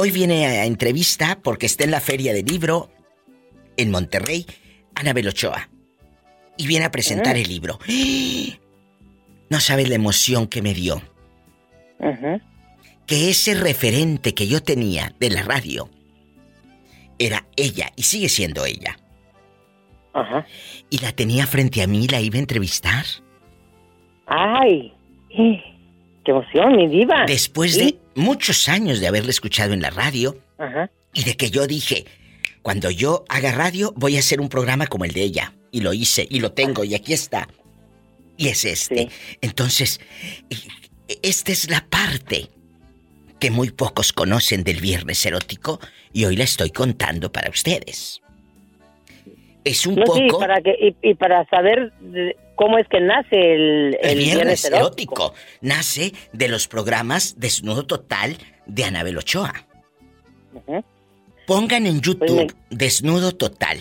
hoy viene a, entrevista porque está en la feria del libro en Monterrey, Ana Ochoa. Y viene a presentar el libro. No sabes la emoción que me dio. Que ese referente que yo tenía de la radio era ella y sigue siendo ella. Ajá. Y la tenía frente a mí y la iba a entrevistar. ¡Ay! ¡Qué emoción, mi diva! Después de muchos años de haberla escuchado en la radio y de que yo dije, cuando yo haga radio voy a hacer un programa como el de ella. Y lo hice y lo tengo y aquí está. Y es este. Entonces, esta es la parte que muy pocos conocen del viernes erótico y hoy la estoy contando para ustedes. Es un poco... para que, y, para saber cómo es que nace el, el, viernes, erótico. Nace de los programas Desnudo Total de Anabel Ochoa. Pongan en YouTube Desnudo Total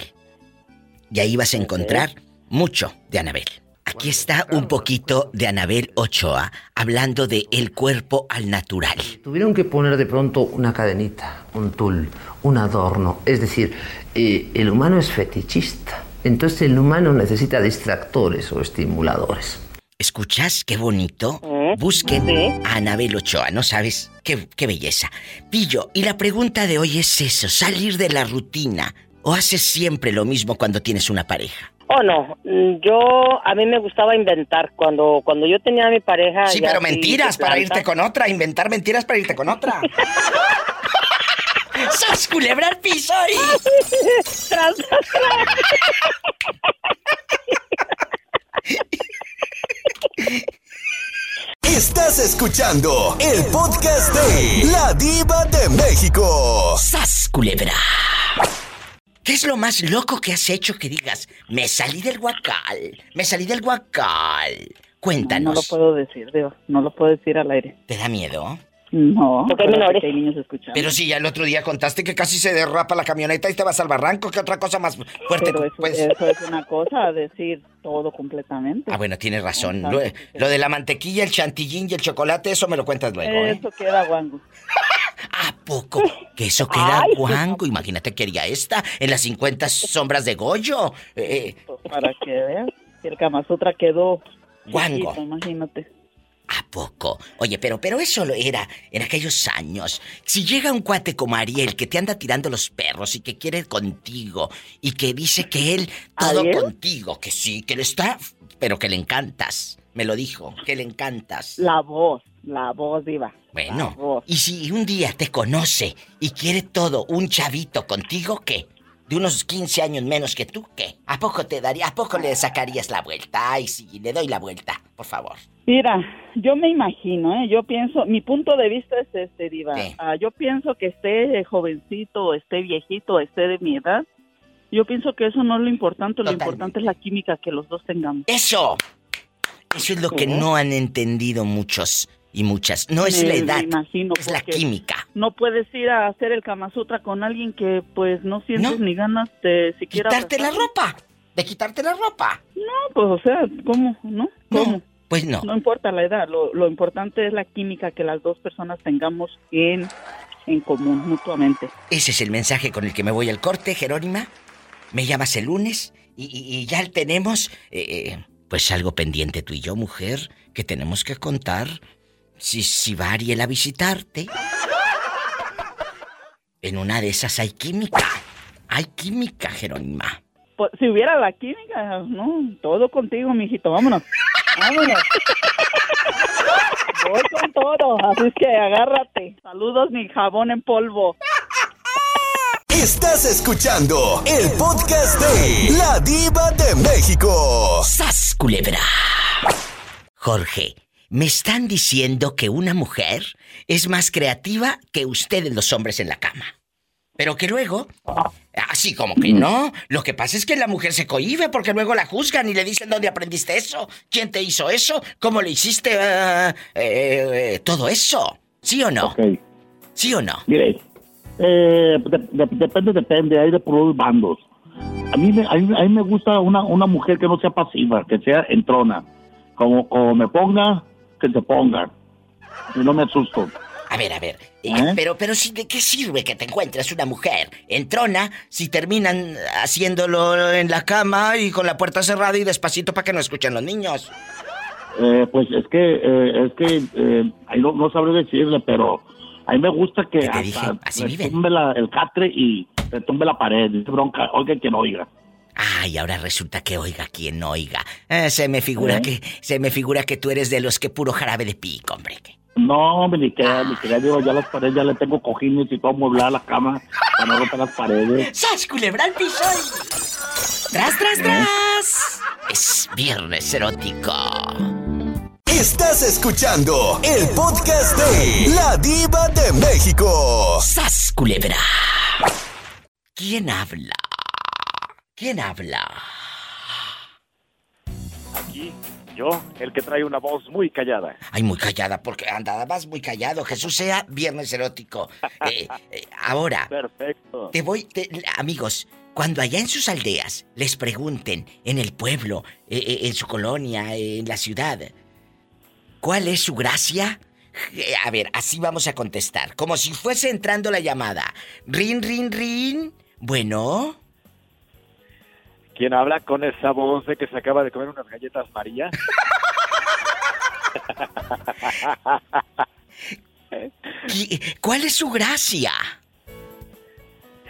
y ahí vas a encontrar mucho de Anabel. Aquí está un poquito de Anabel Ochoa hablando de el cuerpo al natural. Tuvieron que poner de pronto una cadenita, un tul, un adorno. Es decir, eh, el humano es fetichista. Entonces el humano necesita distractores o estimuladores. ¿Escuchas qué bonito? ¿Eh? Busquen a Anabel Ochoa, ¿no sabes? Qué, qué belleza. Pillo, y la pregunta de hoy es eso, salir de la rutina. ¿O haces siempre lo mismo cuando tienes una pareja? Oh, no. Yo, a mí me gustaba inventar. Cuando, cuando yo tenía a mi pareja. Sí, pero mentiras para irte con otra. Inventar mentiras para irte con otra. ¡Sas culebra al piso Estás escuchando el podcast de La Diva de México. ¡Sas culebra! ¿Qué es lo más loco que has hecho que digas, me salí del guacal, me salí del guacal? Cuéntanos. No, lo puedo decir, Dios, no lo puedo decir al aire. ¿Te da miedo? No, porque hay niños escuchando. Pero si ya el otro día contaste que casi se derrapa la camioneta y te vas al barranco, ¿qué otra cosa más fuerte? Pero eso, pues? eso es una cosa, decir todo completamente. Ah, bueno, tienes razón. Lo, de la mantequilla, el chantillín y el chocolate, eso me lo cuentas luego, ¿eh? Eso queda guango. ¿A poco? Que eso queda guango. Imagínate que haría esta en las 50 sombras de Goyo. Eh, pues para que veas, el Kama Sutra quedó guango. imagínate. ¿A poco? Oye, pero, pero eso lo era en aquellos años. Si llega un cuate como Ariel que te anda tirando los perros y que quiere contigo y que dice que él todo contigo, que sí, que le está, pero que le encantas. Me lo dijo, que le encantas. La voz, la voz diva. Bueno, y si un día te conoce y quiere todo un chavito contigo, ¿qué? de unos 15 años menos que tú, ¿qué? ¿A poco te daría, a poco le sacarías la vuelta? Ay, sí, le doy la vuelta, por favor. Mira, yo me imagino, ¿eh? Yo pienso, mi punto de vista es este, Diva. Ah, yo pienso que esté jovencito, esté viejito, esté de mi edad. Yo pienso que eso no es lo importante, lo importante es la química que los dos tengamos. ¡Eso! Eso es lo que no han entendido muchos y muchas. No es Me- la me edad, imagino, es la química. No puedes ir a hacer el Kama Sutra con alguien que pues no sientes ni ganas de siquiera... Quitarte la ropa, de quitarte la ropa. No, pues o sea, ¿cómo? ¿No? ¿Cómo? Pues no. No importa la edad, lo, lo importante es la química que las dos personas tengamos en, en común, mutuamente. Ese es el mensaje con el que me voy al corte, Jerónima. Me llamas el lunes y, y- y ya tenemos, eh, eh, pues algo pendiente tú y yo, mujer, que tenemos que contar. Si, si va Ariel a visitarte. En una de esas hay química. Hay química, Jerónima. Pues, si hubiera la química, no, todo contigo, mijito, vámonos. Vámonos. Voy con todo, así es que agárrate. Saludos, mi jabón en polvo. Estás escuchando el podcast de La Diva de México. ¡Sas, culebra! Jorge, me están diciendo que una mujer es más creativa que ustedes los hombres en la cama. Pero que luego, así como que no, lo que pasa es que la mujer se cohíbe porque luego la juzgan y le dicen dónde aprendiste eso, quién te hizo eso, cómo le hiciste eh, eh, todo eso. ¿Sí o no? ¿Sí o no? Mire, eh, de- de- depende, depende, hay de por los bandos. A mí, me, a mí, a mí me gusta una, una mujer que no sea pasiva, que sea entrona. Como, como me ponga, que se ponga. Y no me asusto. A ver, a ver. eh, Pero, pero sí, ¿de qué sirve que te encuentres una mujer entrona si terminan haciéndolo en la cama y con la puerta cerrada y despacito para que no escuchen los niños? Eh, pues es que, eh, es que, eh, ahí no, no sabré decirle, pero a mí me gusta que hasta retumbe la- el catre y retumbe la pared. Dice bronca, oiga quien oiga. Ay, ahora resulta que oiga quien oiga. Eh, se me figura ¿Eh? que, se me figura que tú eres de los que puro jarabe de pico, hombre. No, hombre, ni que, ni que ya digo, ya las paredes, ya le tengo cojines y todo amueblada la cama para no romper las paredes. ¡Sas, culebra al piso! ¡Tras, tras, tras! Es viernes erótico. Estás escuchando el podcast de La Diva de México. ¡Sas, culebra! ¿Quién habla? ¿Quién habla? Aquí, yo, el que trae una voz muy callada. Ay, muy callada, porque andabas muy callado. Jesús sea viernes erótico. Eh, eh, ahora, Perfecto. te voy, te- amigos, cuando allá en sus aldeas les pregunten, en el pueblo, eh, en su colonia, en la ciudad, ¿cuál es su gracia? A ver, así vamos a contestar, como si fuese entrando la llamada. Rin, rin, rin. Bueno, ¿Quién habla con esa voz de que se acaba de comer unas galletas María? ¿qui- ¿cuál es su gracia?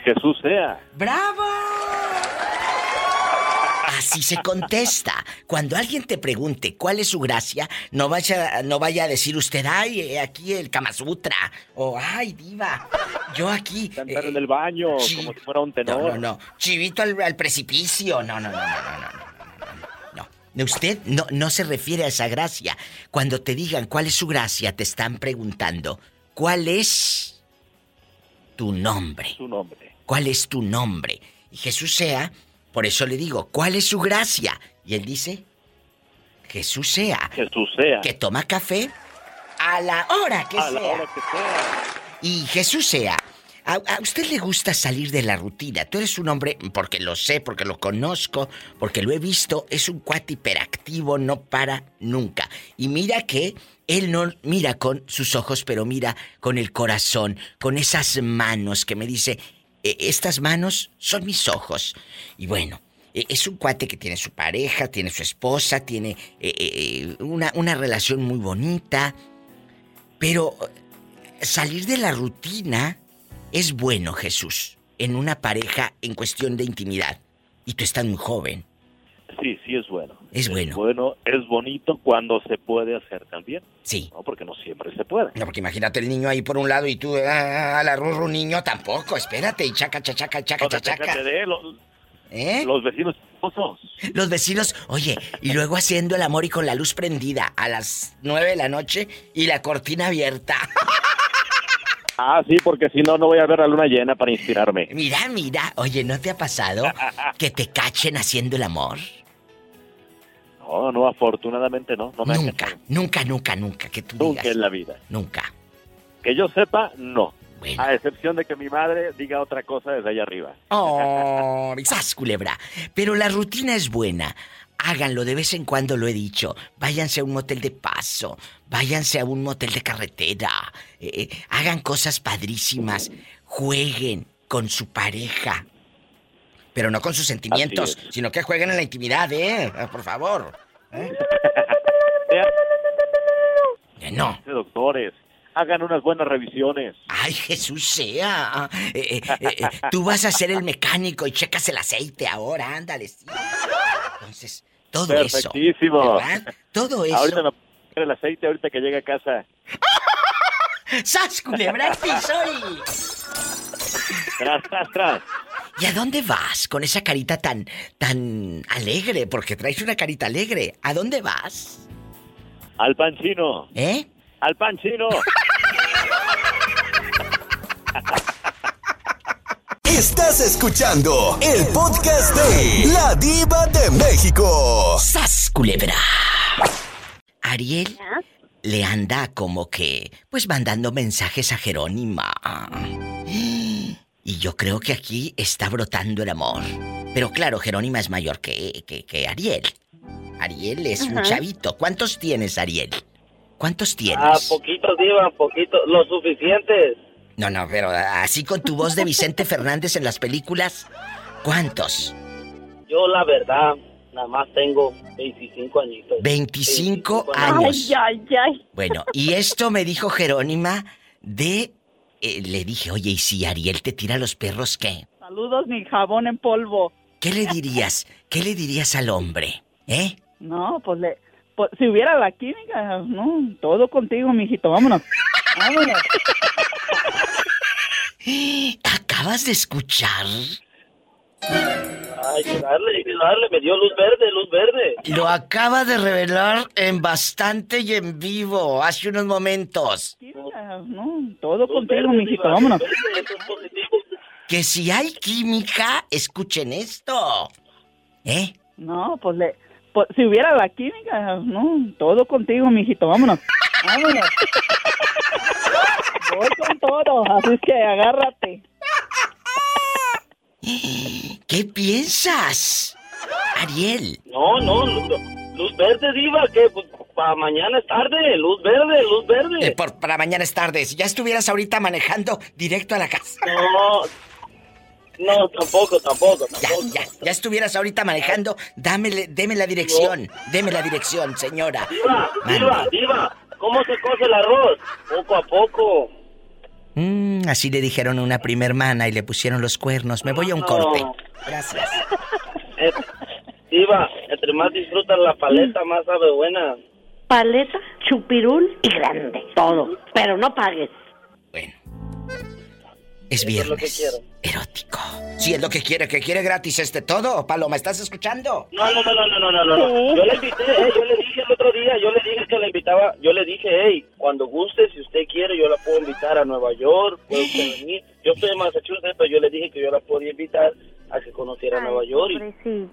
Jesús sea. ¡Bravo! Así se contesta. Cuando alguien te pregunte cuál es su gracia, no vaya, no vaya a decir usted, ay, eh, aquí el Kama Sutra. O, ay, diva, yo aquí... Cantar eh, en el baño, como si fuera un tenor. No, no, no. Chivito al, al precipicio. No, no, no, no, no, no. Usted no, no se refiere a esa gracia. Cuando te digan cuál es su gracia, te están preguntando, ¿cuál es tu nombre? Su nombre. ¿Cuál es tu nombre? Y Jesús sea, por eso le digo, ¿cuál es su gracia? Y él dice, Jesús sea. Jesús sea. Que toma café a la hora que A la sea. hora que sea. Y Jesús sea. A, a usted le gusta salir de la rutina. Tú eres un hombre, porque lo sé, porque lo conozco, porque lo he visto, es un cuate hiperactivo, no para nunca. Y mira que él no mira con sus ojos, pero mira con el corazón, con esas manos que me dice, "E- estas manos son mis ojos. Y bueno, e- es un cuate que tiene su pareja, tiene su esposa, tiene eh, una, una relación muy bonita. Pero salir de la rutina es bueno, Jesús, en una pareja en cuestión de intimidad. Y tú estás muy joven. Sí, sí es bueno. Es bueno. Bueno, es bonito cuando se puede hacer también. Sí. ¿no? Porque no siempre se puede. No, porque imagínate el niño ahí por un lado y tú ah, a la rurru niño tampoco, espérate, y chaca, chaca, chaca, chaca, No, chaca. de los, ¿Eh? los vecinos esposos. Los vecinos, oye, y luego haciendo el amor y con la luz prendida a las nueve de la noche y la cortina abierta. Ah, sí, porque si no, no voy a ver la luna llena para inspirarme. Mira, mira, oye, ¿no te ha pasado que te cachen haciendo el amor? No, no, afortunadamente no. no me Nunca, nunca, nunca, nunca, que tú Nunca digas. en la vida. Nunca. Que yo sepa, no. A excepción de que mi madre diga otra cosa desde allá arriba. Oh, ¡sas, culebra! Pero la rutina es buena. Háganlo de vez en cuando, lo he dicho. Váyanse a un motel de paso. Váyanse a un motel de carretera. eh, eh, hagan cosas padrísimas. Jueguen con su pareja. Pero no con sus sentimientos, sino que jueguen en la intimidad, ¿eh? Por favor. ¿Eh? No. Doctores, hagan unas buenas revisiones. Ay, Jesús sea. Eh, eh, tú vas a ser el mecánico y checas el aceite ahora, ándale. sí. Entonces, todo eso. Perfectísimo. ¿verdad? Todo eso. Ahorita pongo el aceite ahorita que llegue a casa. ¡Sas, culebra Tras, tras, tras. ¿Y a dónde vas con esa carita tan, tan alegre? Porque traes una carita alegre. ¿A dónde vas? Al pan chino. ¿Eh? Al pan chino. Estás escuchando el podcast de La Diva de México. ¡Sas, culebra! Ariel le anda como que, pues mandando mensajes a Jerónima. Y yo creo que aquí está brotando el amor. Pero claro, Jerónima es mayor que, que, que Ariel. Ariel es un chavito. ¿Cuántos tienes, Ariel? ¿Cuántos Ah, tienes? poquitos, Diva, poquitos, lo suficientes. No, no, pero así con tu voz de Vicente Fernández en las películas, ¿cuántos? Yo, la verdad, nada más tengo 25 añitos. 25 años. años. ay, ay. Bueno, y esto me dijo Jerónima de... eh, le dije, oye, ¿y si Ariel te tira los perros qué? Saludos, mi jabón en polvo. ¿Qué le dirías? ¿Qué le dirías al hombre? ¿Eh? No, pues le... pues, si hubiera la química, no, todo contigo, mijito, vámonos. Vámonos. ¿Acabas de escuchar? Ay, que darle, que darle, me dio luz verde, luz verde. Lo acaba de revelar en bastante y en vivo, hace unos momentos. Ah, No, todo contigo, mijito, vámonos. Que si hay química, escuchen esto. ¿Eh? No, pues le... pues, si hubiera la química, no, todo contigo, mijito, vámonos. Vámonos. Voy con todo, así es que agárrate. ¿Qué piensas? Ariel. No, no, luz, luz verde, Diva, que pues, para mañana es tarde, luz verde, luz verde. Eh, por, para mañana es tarde. Si ya estuvieras ahorita manejando directo a la casa. No, no, tampoco, tampoco, Ya, ya, ya estuvieras ahorita manejando. Dámele, deme la dirección. Deme la dirección, señora. Diva, Diva, Diva, ¿cómo se cose el arroz? Poco a poco. Mm, así le dijeron a una prima hermana y le pusieron los cuernos. Me voy a un corte. Gracias. Eh, Diva, entre más disfrutas la paleta, más sabe buena. Paleta, chupirul y grande. Todo. Pero no pagues. Es Eso es lo que viernes. quiero. Erótico. Si es lo que quiere, que quiere gratis este todo. Paloma, ¿estás escuchando? No, no, no, no, no, no, no, no. Yo le invité, eh, yo le dije el otro día, yo le dije que la invitaba, yo le dije, hey, cuando guste, si usted quiere, yo la puedo invitar a Nueva York, puede usted venir. Yo estoy en Massachusetts, pero yo le dije que yo la podía invitar a que conociera Nueva York. Y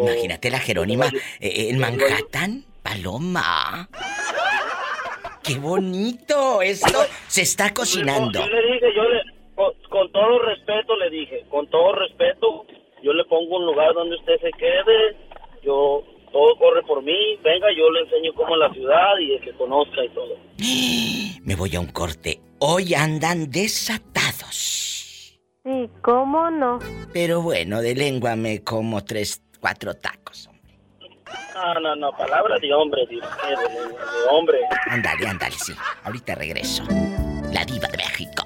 Imagínate la Jerónima eh, en Manhattan. Paloma. ¡Qué bonito! Esto se está cocinando. Yo le dije, yo le, con, todo respeto le dije, con todo respeto, yo le pongo un lugar donde usted se quede, yo, todo corre por mí, venga, yo le enseño cómo es la ciudad y que conozca y todo. Me voy a un corte. Hoy andan desatados. Sí, ¿cómo no? Pero bueno, de lengua me como tres, cuatro tacos. No, no, no, palabra de hombre, de, de- de- de hombre. Ándale, ándale, sí. Ahorita regreso. La diva de México.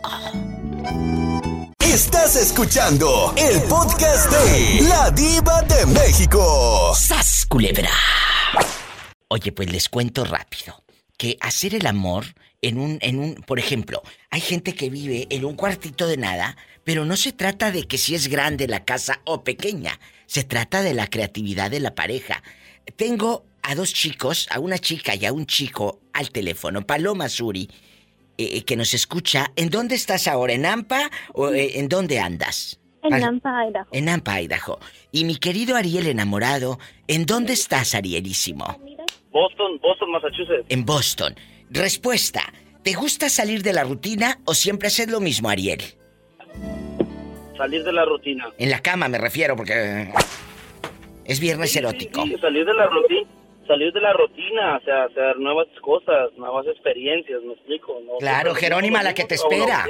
Estás escuchando el podcast de La Diva de México. ¡Sas, culebra! Oye, pues les cuento rápido que hacer el amor en un, en un, por ejemplo, hay gente que vive en un cuartito de nada, pero no se trata de que si es grande la casa o pequeña, se trata de la creatividad de la pareja. Tengo a dos chicos, a una chica y a un chico al teléfono, Paloma Suri, eh, que nos escucha. ¿En dónde estás ahora? ¿En Ampa o eh, en dónde andas? En Al- Nampa, Idaho. En Ampa, Idaho. Y mi querido Ariel enamorado, ¿en dónde estás, Arielísimo? Boston, Boston, Massachusetts. En Boston. Respuesta. ¿Te gusta salir de la rutina o siempre haces lo mismo, Ariel? Salir de la rutina. En la cama me refiero porque es viernes erótico. Sí, salir de la rutina. Salir de la rutina, o sea, hacer nuevas cosas, nuevas experiencias, me explico. ¿no? Claro, Jerónima la que te espera.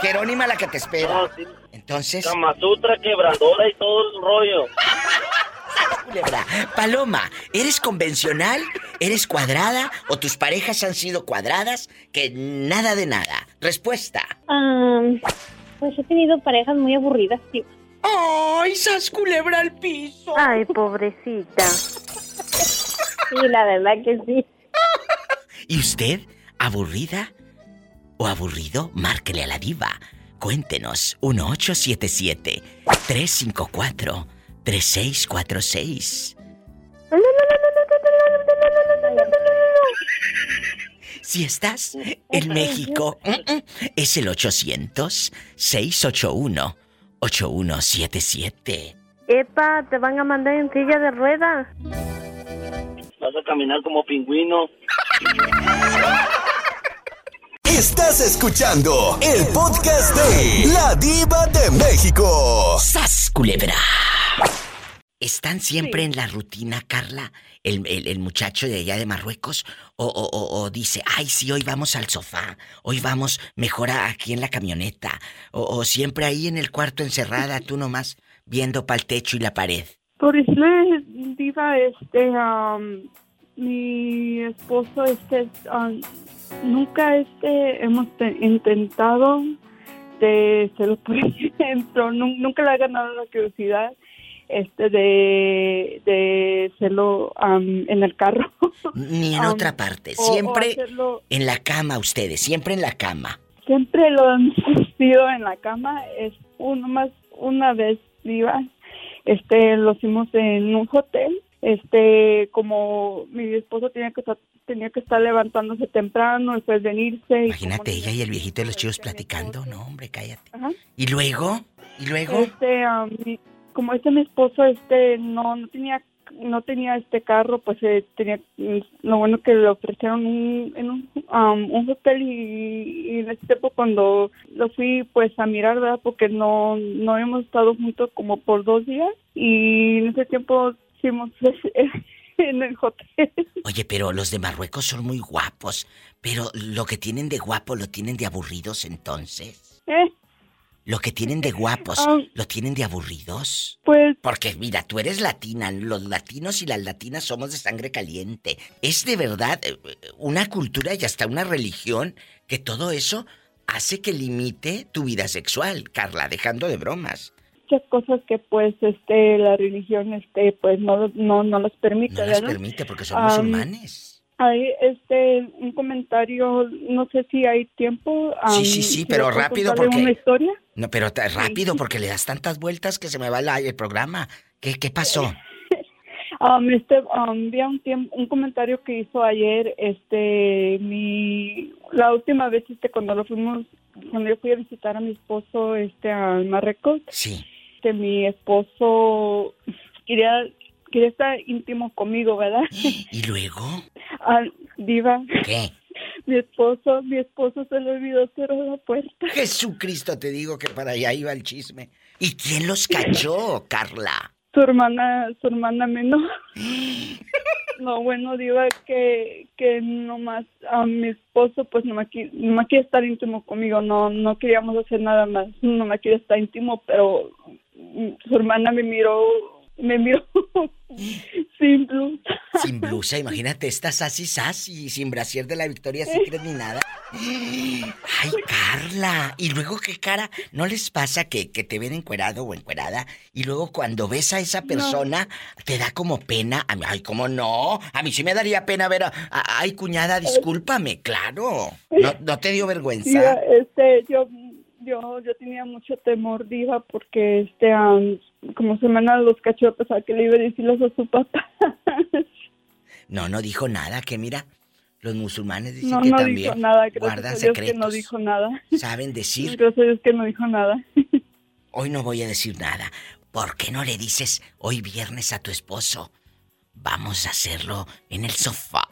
Jerónima la que te espera. No, sí. Entonces, Kama Sutra, quebradora y todo el rollo. culebra. Paloma, ¿eres convencional? ¿Eres cuadrada? ¿O tus parejas han sido cuadradas? Que nada de nada. Respuesta. Pues he tenido parejas muy aburridas, tío. ¡Ay, sas culebra al piso! Ay, pobrecita. Sí, la verdad que sí. ¿Y usted, aburrida o aburrido? Márquele a la diva. Cuéntenos, 1877-354-3646. Si estás en México, es el 800-681-8177. Epa, te van a mandar en silla de ruedas. Vas a caminar como pingüino. Estás escuchando el podcast de La Diva de México. ¡Sas, culebra! ¿Están siempre en la rutina, Carla? El, el- el muchacho de allá de Marruecos. O, o- o- o dice, ay, sí, hoy vamos al sofá. Hoy vamos mejor a- aquí en la camioneta. O, o siempre ahí en el cuarto encerrada, tú nomás viendo para el techo y la pared. Por decirle, Diva, este, am, mi esposo, este, nunca, este, hemos te- intentado de hacerlo por ejemplo, nu- nunca le ha ganado la curiosidad, este, de, de hacerlo am, en el carro. Ni en otra parte. o- o Siempre hacerlo- en la cama ustedes, siempre en la cama. Siempre lo hemos sido en la cama, es uno más, una vez, Diva, este, lo hicimos en un hotel, este, como mi esposo tenía que estar, tenía que estar levantándose temprano, después venirse. y Imagínate ella y el viejito de los chivos platicando. No, hombre, cállate. Ajá. ¿Y luego? ¿Y luego? Este, como este mi esposo, este, no, no tenía, no tenía este carro, pues eh, tenía, mm, lo bueno que le ofrecieron un, en un, am, un hotel y, y en ese tiempo cuando lo fui, pues a mirar, ¿verdad? Porque no, no habíamos estado juntos como por dos días y en ese tiempo hicimos en el hotel. Oye, pero los de Marruecos son muy guapos. Pero lo que tienen de guapo lo tienen de aburridos entonces. ¿Eh? Lo que tienen de guapos Ah. lo tienen de aburridos. Pues Porque mira, tú eres latina, los latinos y las latinas somos de sangre caliente. Es de verdad eh, una cultura y hasta una religión que todo eso hace que limite tu vida sexual, Carla, dejando de bromas. muchas cosas que pues este la religión este pues no no no las permite No las permite porque son Am, musulmanes. Hay este un comentario, no sé si hay tiempo. Sí, am, sí, sí, si pero rápido porque- una historia? No, pero rápido porque le das tantas vueltas que se me va la- el programa. ¿Qué, qué pasó? Um, este, um, vi un tiempo, un comentario que hizo ayer, este, mi, la última vez, este, cuando lo fuimos, cuando yo fui a visitar a mi esposo, este, a Marruecos. Sí. Este, mi esposo quería, quería estar íntimo conmigo, ¿verdad? ¿Y luego? Ah, diva. ¿Qué? Mi esposo, mi esposo se le olvidó cerrar la puerta. Jesucristo, te digo que para allá iba el chisme. ¿Y quién los cachó, Carla? Su hermana, su hermana menor. No, bueno, diva que, que nomás a mi esposo, pues no me, no quiere estar íntimo conmigo, no no queríamos hacer nada más, no me quiere estar íntimo, pero mm, su hermana me miró me miró sin blusa. Sin blusa, imagínate, estás así, sassy, sin brasier de la Victoria Secret ni nada. Ay, Carla. Y luego, ¿qué cara? ¿No les pasa que, que te ven encuerado o encuerada? Y luego cuando ves a esa persona, te da como pena. A mí, ay, ¿cómo no? A mí sí me daría pena ver a... a- ay, cuñada, discúlpame, claro. ¿No, no te dio vergüenza? Diva, este, yo, yo, yo tenía mucho temor, Diva, porque este, am, como se me andan los cachorros, a que le iba a decirles a su papá. No, no dijo nada, que mira, los musulmanes dicen No, que no también dijo nada, guardan Dios secretos. que no dijo nada. Saben decir, Gracias a Dios que no dijo nada. hoy no voy a decir nada. ¿Por qué no le dices hoy viernes a tu esposo? Vamos a hacerlo en el sofá.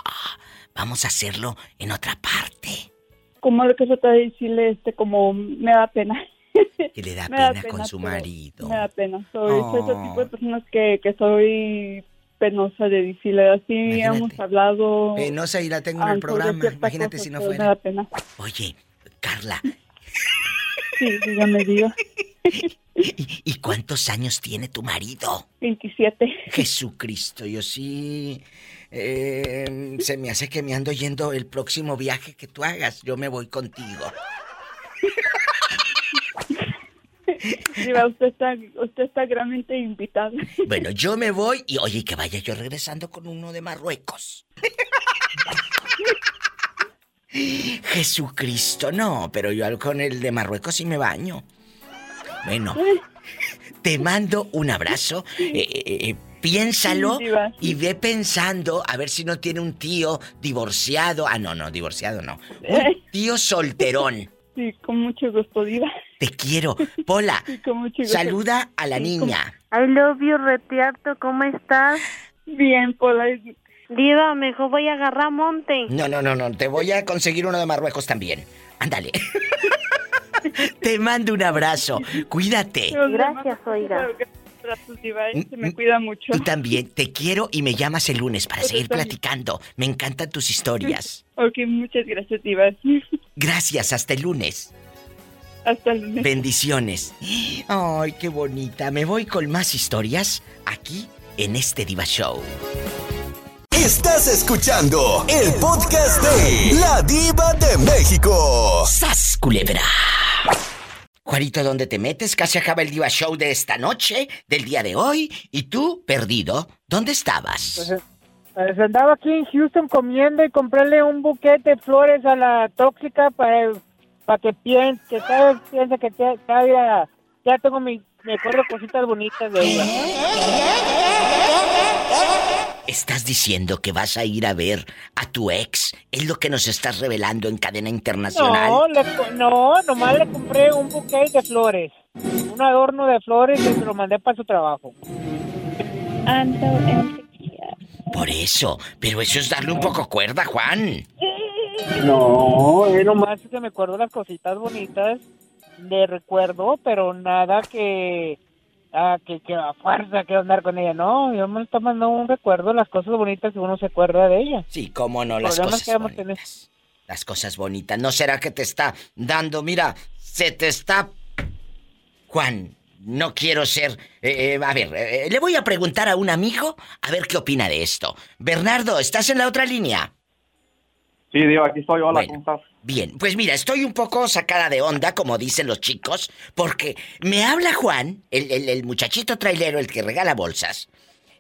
Vamos a hacerlo en otra parte. Como lo que se trata de decirle, este, como me da pena. Que le da Me da pena, con pena, su marido. Me da pena. Soy, soy ese Oh. tipo de personas que, que soy penosa de decirle así. Hemos hablado. Penosa y la tengo en el programa. Imagínate cosas, si no fuera. Me da pena. Oye, Carla, Sí, dígame, Dios. ¿y cuántos años tiene tu marido? 27. Jesucristo, yo sí. Eh, se me hace que me ando yendo el próximo viaje que tú hagas. Yo me voy contigo. Diva, usted está, usted está grandemente invitado. Bueno, yo me voy y oye, que vaya yo regresando con uno de Marruecos. Jesucristo, no, pero yo con el de Marruecos sí me baño. Bueno, te mando un abrazo. eh, eh, eh, piénsalo Sí, y ve pensando a ver si no tiene un tío divorciado. Ah, no, no, divorciado no. Un tío solterón. Sí, con mucho gusto, Diva. Te quiero. Pola, Sí, con mucho gusto. saluda a la niña. I love you, Retiarto, ¿cómo estás? Bien, Pola. Diva, mejor voy a agarrar monte. No, no, no, no. Te voy a conseguir uno de Marruecos también. Ándale. Te mando un abrazo. Cuídate. Gracias, oiga. Gracias, Diva. Se me cuida mucho. Tú también. Te quiero y me llamas el lunes para seguir platicando. Me encantan tus historias. Ok, muchas gracias, Diva. Gracias. Hasta el lunes. Hasta el lunes. Bendiciones. Ay, qué bonita. Me voy con más historias aquí en este Diva Show. Estás escuchando el podcast de La Diva de México. ¡Sas, culebra! Juanito, ¿dónde te metes? Casi acaba el Diva Show de esta noche, del día de hoy. ¿Y tú, perdido? ¿Dónde estabas? Pues, eh, pues, andaba aquí en Houston comiendo y comprarle un buquete de flores a la tóxica para, para que piense, que cada vez que día ya tengo mi, me acuerdo cositas bonitas de ella. ¿Estás diciendo que vas a ir a ver a tu ex? ¿Es lo que nos estás revelando en cadena internacional? No, le co- no, nomás le compré un buquete de flores, un adorno de flores y se lo mandé para su trabajo. Por eso, pero eso es darle un poco cuerda, Juan. No, es nomás que me acuerdo las cositas bonitas de recuerdo, pero nada que ah, que, que a fuerza quiero andar con ella. No, yo me está mandando un recuerdo, las cosas bonitas que uno se acuerda de ella. Sí, cómo no, las Problemas cosas que tener. bonitas. Las cosas bonitas. ¿No será que te está dando, mira, se te está... Juan, no quiero ser... eh, eh, a ver, eh, le voy a preguntar a un amigo a ver qué opina de esto. Bernardo, ¿estás en la otra línea? Sí, Diva, aquí estoy. Hola, Bueno. ¿cómo estás? Bien, pues mira, estoy un poco sacada de onda, como dicen los chicos, porque me habla Juan, el, el- el muchachito trailero, el que regala bolsas,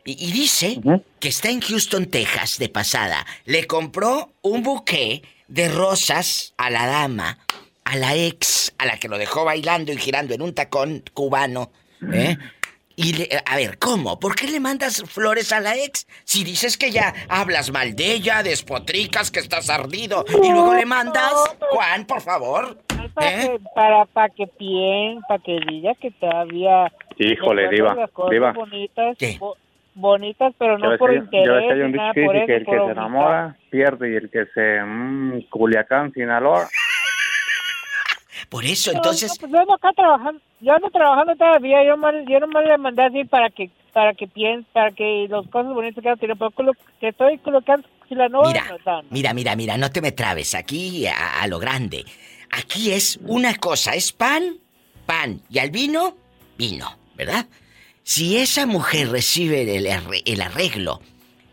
y, y dice que está en Houston, Texas, de pasada. Le compró un buqué de rosas a la dama, a la ex, a la que lo dejó bailando y girando en un tacón cubano, ¿eh? Y le, a ver, ¿cómo? ¿Por qué le mandas flores a la ex? Si dices que ya hablas mal de ella, despotricas, que estás ardido, y luego le mandas, Juan, por favor. Para, ¿eh? que, para, para que piense, para que diga que todavía... Híjole, Diva, Diva. Bonitas, bo- bonitas, pero no ves por interés que hay un dicho que eso, el que se enamora pierde y el que se... Mmm, Culiacán, Sinaloa. Por eso, No, entonces... no, pues yo ando acá trabajando, yo ando trabajando todavía, yo, mal, yo nomás le mandé así para que para que piense, para que las cosas bonitas que tiene, pero con lo que estoy colocando, si la no Mira, no mira, mira, mira, no te me trabes aquí a, a lo grande. Aquí es una cosa, es pan, pan, y al vino, vino, ¿verdad? si esa mujer recibe el, el arreglo,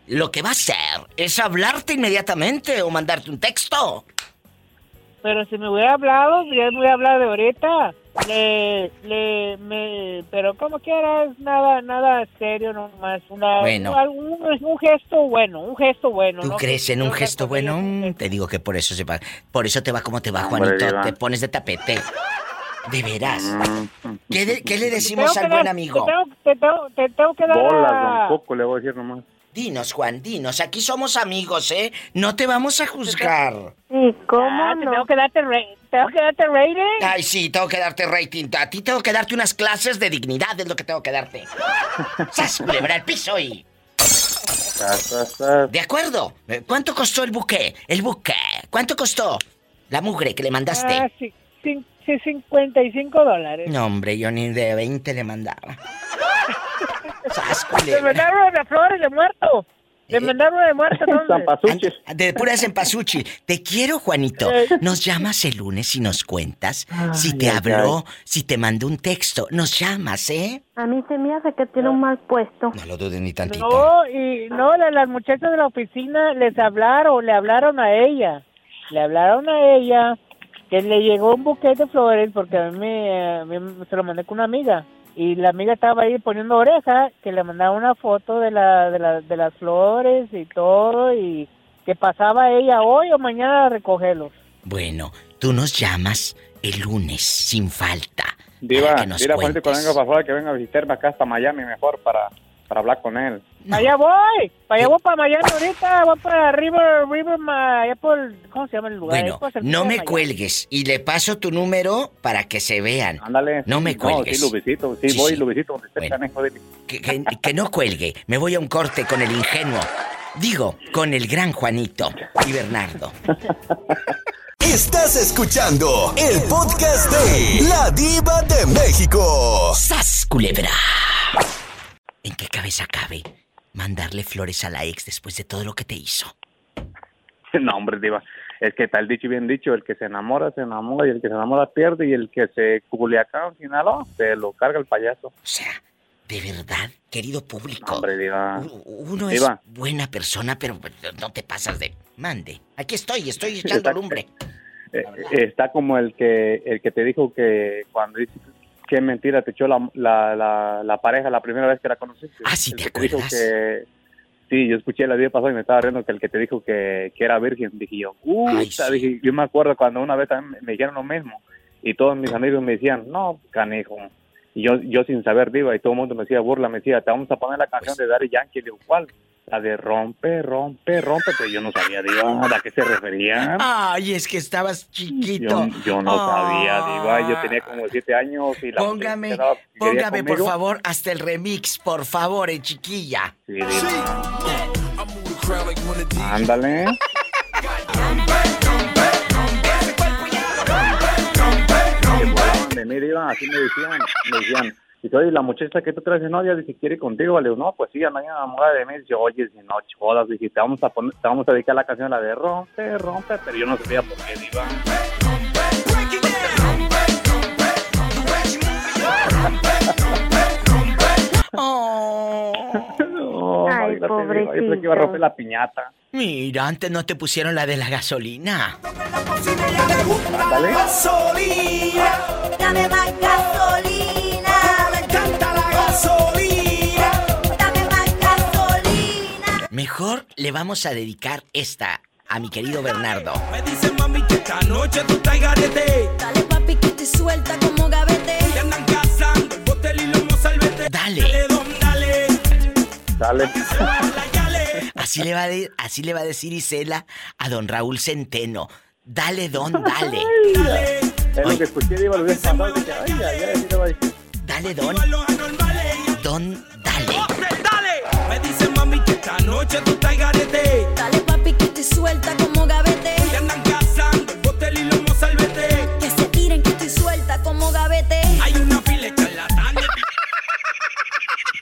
lo que va a hacer es hablarte inmediatamente o mandarte un texto. Pero si me hubiera hablado, ya me hubiera hablado de ahorita. Le, le, me, pero como quieras, nada, nada serio nomás. Una, Bueno. un, un gesto bueno, un gesto bueno. ¿Tú ¿no? crees en un gesto bueno? Te digo que por eso se va. Por eso te va como te va, Juanito. Te pones de tapete. De veras. ¿Qué, de- qué le decimos al que buen dar- amigo? Te tengo, te tengo, te tengo que dar Bolas, Coco, le voy a decir nomás. Dinos, Juan, dinos. Aquí somos amigos, ¿eh? No te vamos a juzgar. ¿Y cómo Te tengo que darte, ra- tengo que darte rating. Ay, sí, tengo que darte rating. A ti tengo que darte unas clases de dignidad, es lo que tengo que darte. ¡Sas, culebra al piso y... ¿De acuerdo? Eh, ¿Cuánto costó el buque? El buque. ¿Cuánto costó? La mugre que le mandaste. Ah, sí, sí, 55 dólares. No, hombre, yo ni de 20 le mandaba. ¡Sas, Te culebra! mandaron de flores de muerto. Te mandaron de muerto, ¿dónde? De pura cempasúchil. Te quiero, Juanito. Nos llamas el lunes y nos cuentas si te habló, si te mandó un texto. Nos llamas, ¿eh? A mí se me hace que tiene un mal puesto. No lo dudes ni tantito. No, y no, la- las muchachas de la oficina les hablaron, le hablaron a ella. Le hablaron a ella que le llegó un buquete de flores porque a mí, me, a mí se lo mandé con una amiga. Y la amiga estaba ahí poniendo oreja, que le mandaba una foto de, la, de, la, de las flores y todo, y que pasaba ella hoy o mañana a recogerlos. Bueno, tú nos llamas el lunes, sin falta. Diva, para que nos dile a Juanito cuando venga para afuera que venga a visitarme acá hasta Miami mejor para, para hablar con él. Allá voy, para allá voy para Miami ahorita, voy para River, River, Ma- allá por, ¿cómo se llama el lugar? Bueno, no me Miami. cuelgues y le paso tu número para que se vean. Ándale. No me cuelgues. sí, lo visito, sí, Sí, voy sí. lo visito donde esté. Que, que- que no cuelgue. Me voy a un corte con el ingenuo. Digo, con el gran Juanito y Bernardo. Estás escuchando el podcast de La Diva de México. ¡Sas, culebra! ¿En qué cabeza cabe mandarle flores a la ex después de todo lo que te hizo? No, hombre, Diva. Es que tal dicho y bien dicho, el que se enamora, se enamora, y el que se enamora pierde, y el que se culiacán al final, se lo carga el payaso. O sea, de verdad, querido público. Hombre, Diva. Uno es Diva. buena persona, pero no te pasas de... Mande. Aquí estoy, estoy echando Exacto. lumbre. Eh, está como el que el que te dijo que cuando qué mentira te echó la, la, la, la pareja la primera vez que la conociste. Ah, sí, El ¿te que te dijo acuerdas? que sí, yo escuché la día pasada y me estaba riendo que el que te dijo que, que era virgen, dije yo, dije, yo me acuerdo cuando una vez también me dijeron lo mismo y todos mis amigos me decían, no, canijo. Y yo, yo sin saber, diva, y todo el mundo me decía, burla, me decía, te vamos a poner la canción de Daddy Yankee. Le digo, ¿cuál? La de rompe, rompe, rompe, pero yo no sabía, diva, a qué se referían. Ay, es que estabas chiquito. Yo, yo no sabía, Diva, yo tenía como siete años y la Póngame, quedaba- póngame por favor hasta el remix, por favor, eh, chiquilla. Sí, Ándale. Que fueron de mí, Diva, así me decían, me decían, y oye, la muchacha que tú traes de novia, dice, quiere ir contigo, le digo, no, pues sí, anda bien enamorada de mí, dice, oye, si no jodas, dije, te vamos a poner, te vamos a dedicar la canción, la de rompe, rompe, pero yo no sabía por qué, Diva. Oh, Ay, Diva, Yo pensé que iba a romper la piñata. Mira, antes no te pusieron la de la gasolina. Ándale. Gasolina, dame más gasolina. Gasolina. Dame más gasolina. Mejor le vamos a dedicar esta a mi querido Bernardo. Me dice mami que esta noche tú estás garete. Dale papi que te suelta como gavete. Te andan cazando, botel y lomo salvete. Dale. Dale, don, dale. Dale. Así le va a, de- así le va a decir Isela a don Raúl Centeno. Dale, don, dale. Es lo que escuché, a. Dale, don. Don, dale. Dale. Me dice mami que esta noche tú estás garete. Dale papi que te suelta como gavete. Te andan cazando, botel y lomo salvete. Que se tiren que estoy suelta como gavete. Hay una fila de charlatanes.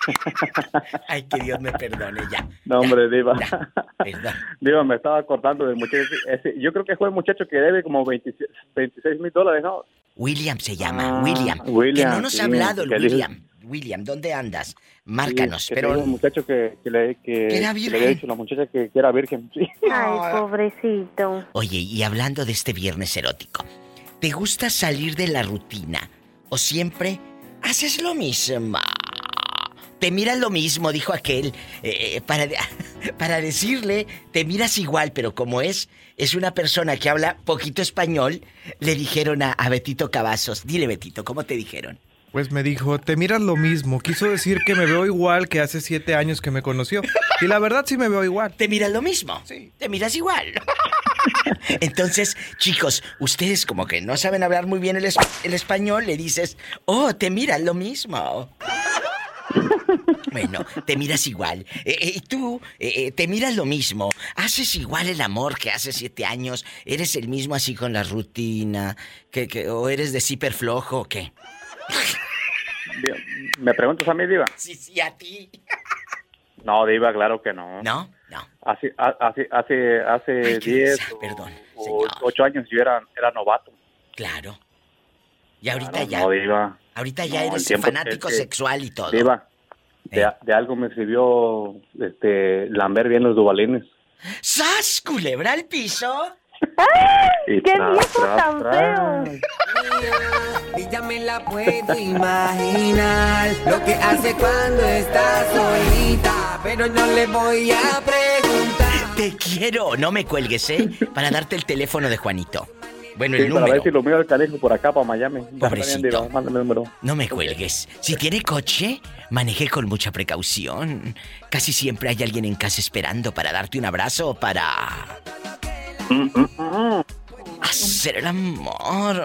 Ay, que Dios me perdone ya. No, hombre, Diva. Diva, me estaba cortando del muchacho. ese- yo creo que fue el muchacho que debe como 26 mil dólares, ¿no? William se llama, Ah, William. William, Que no nos sí, ha hablado el que dice- William. ¿dónde andas? Márcanos, Sí, que pero... un muchacho que, que le, que, Que era que le virgen. había dicho la muchacha que, que era virgen. Sí. Ay, pobrecito. Oye, y hablando de este viernes erótico, ¿te gusta salir de la rutina? ¿O siempre haces lo mismo? Te miras lo mismo, dijo aquel. eh, para, para decirle, te miras igual, pero como es, es una persona que habla poquito español, le dijeron a, a Betito Cavazos. Dile, Betito, ¿cómo te dijeron? Pues me dijo, te miras lo mismo. Quiso decir que me veo igual que hace siete años que me conoció. Y la verdad sí me veo igual. ¿Te miras lo mismo? Sí. Te miras igual. Entonces, chicos, ustedes como que no saben hablar muy bien el, es- el español, le dices, oh, te miras lo mismo. Bueno, te miras igual. Eh, eh, y tú, eh, eh, te miras lo mismo. Haces igual el amor que hace siete años. ¿Eres el mismo así con la rutina? ¿Que, que- ¿O eres de ciper flojo o qué? ¿Me preguntas a mí, Diva? Sí, sí, a ti. No, Diva, claro que no. ¿No? No. Hace, ha- hace, hace, hace 10 o, perdón, o 8 años yo era, era novato. Claro. Y ahorita Claro, ya. No, Diva. Ahorita ya No, eres fanático es que- sexual y todo. Diva, de, Eh. de algo me sirvió este, lamber bien los dubalines. ¡Sas! ¿Culebra al piso? Y ¡Qué viejo tan feo! Y ya me la puedo imaginar lo que hace cuando está solita, pero no le voy a preguntar. Te quiero. No me cuelgues, ¿eh? Para darte el teléfono de Juanito. Bueno, Sí, el para número. ver si lo mío el canijo por acá para Miami. Pobrecito. Diva, mándame el número. No me cuelgues. Si tiene coche, maneje con mucha precaución. Casi siempre hay alguien en casa esperando para darte un abrazo o para hacer el amor.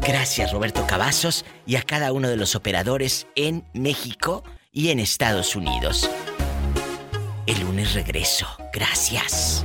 Gracias Roberto Cavazos y a cada uno de los operadores en México y en Estados Unidos. El lunes regreso. Gracias.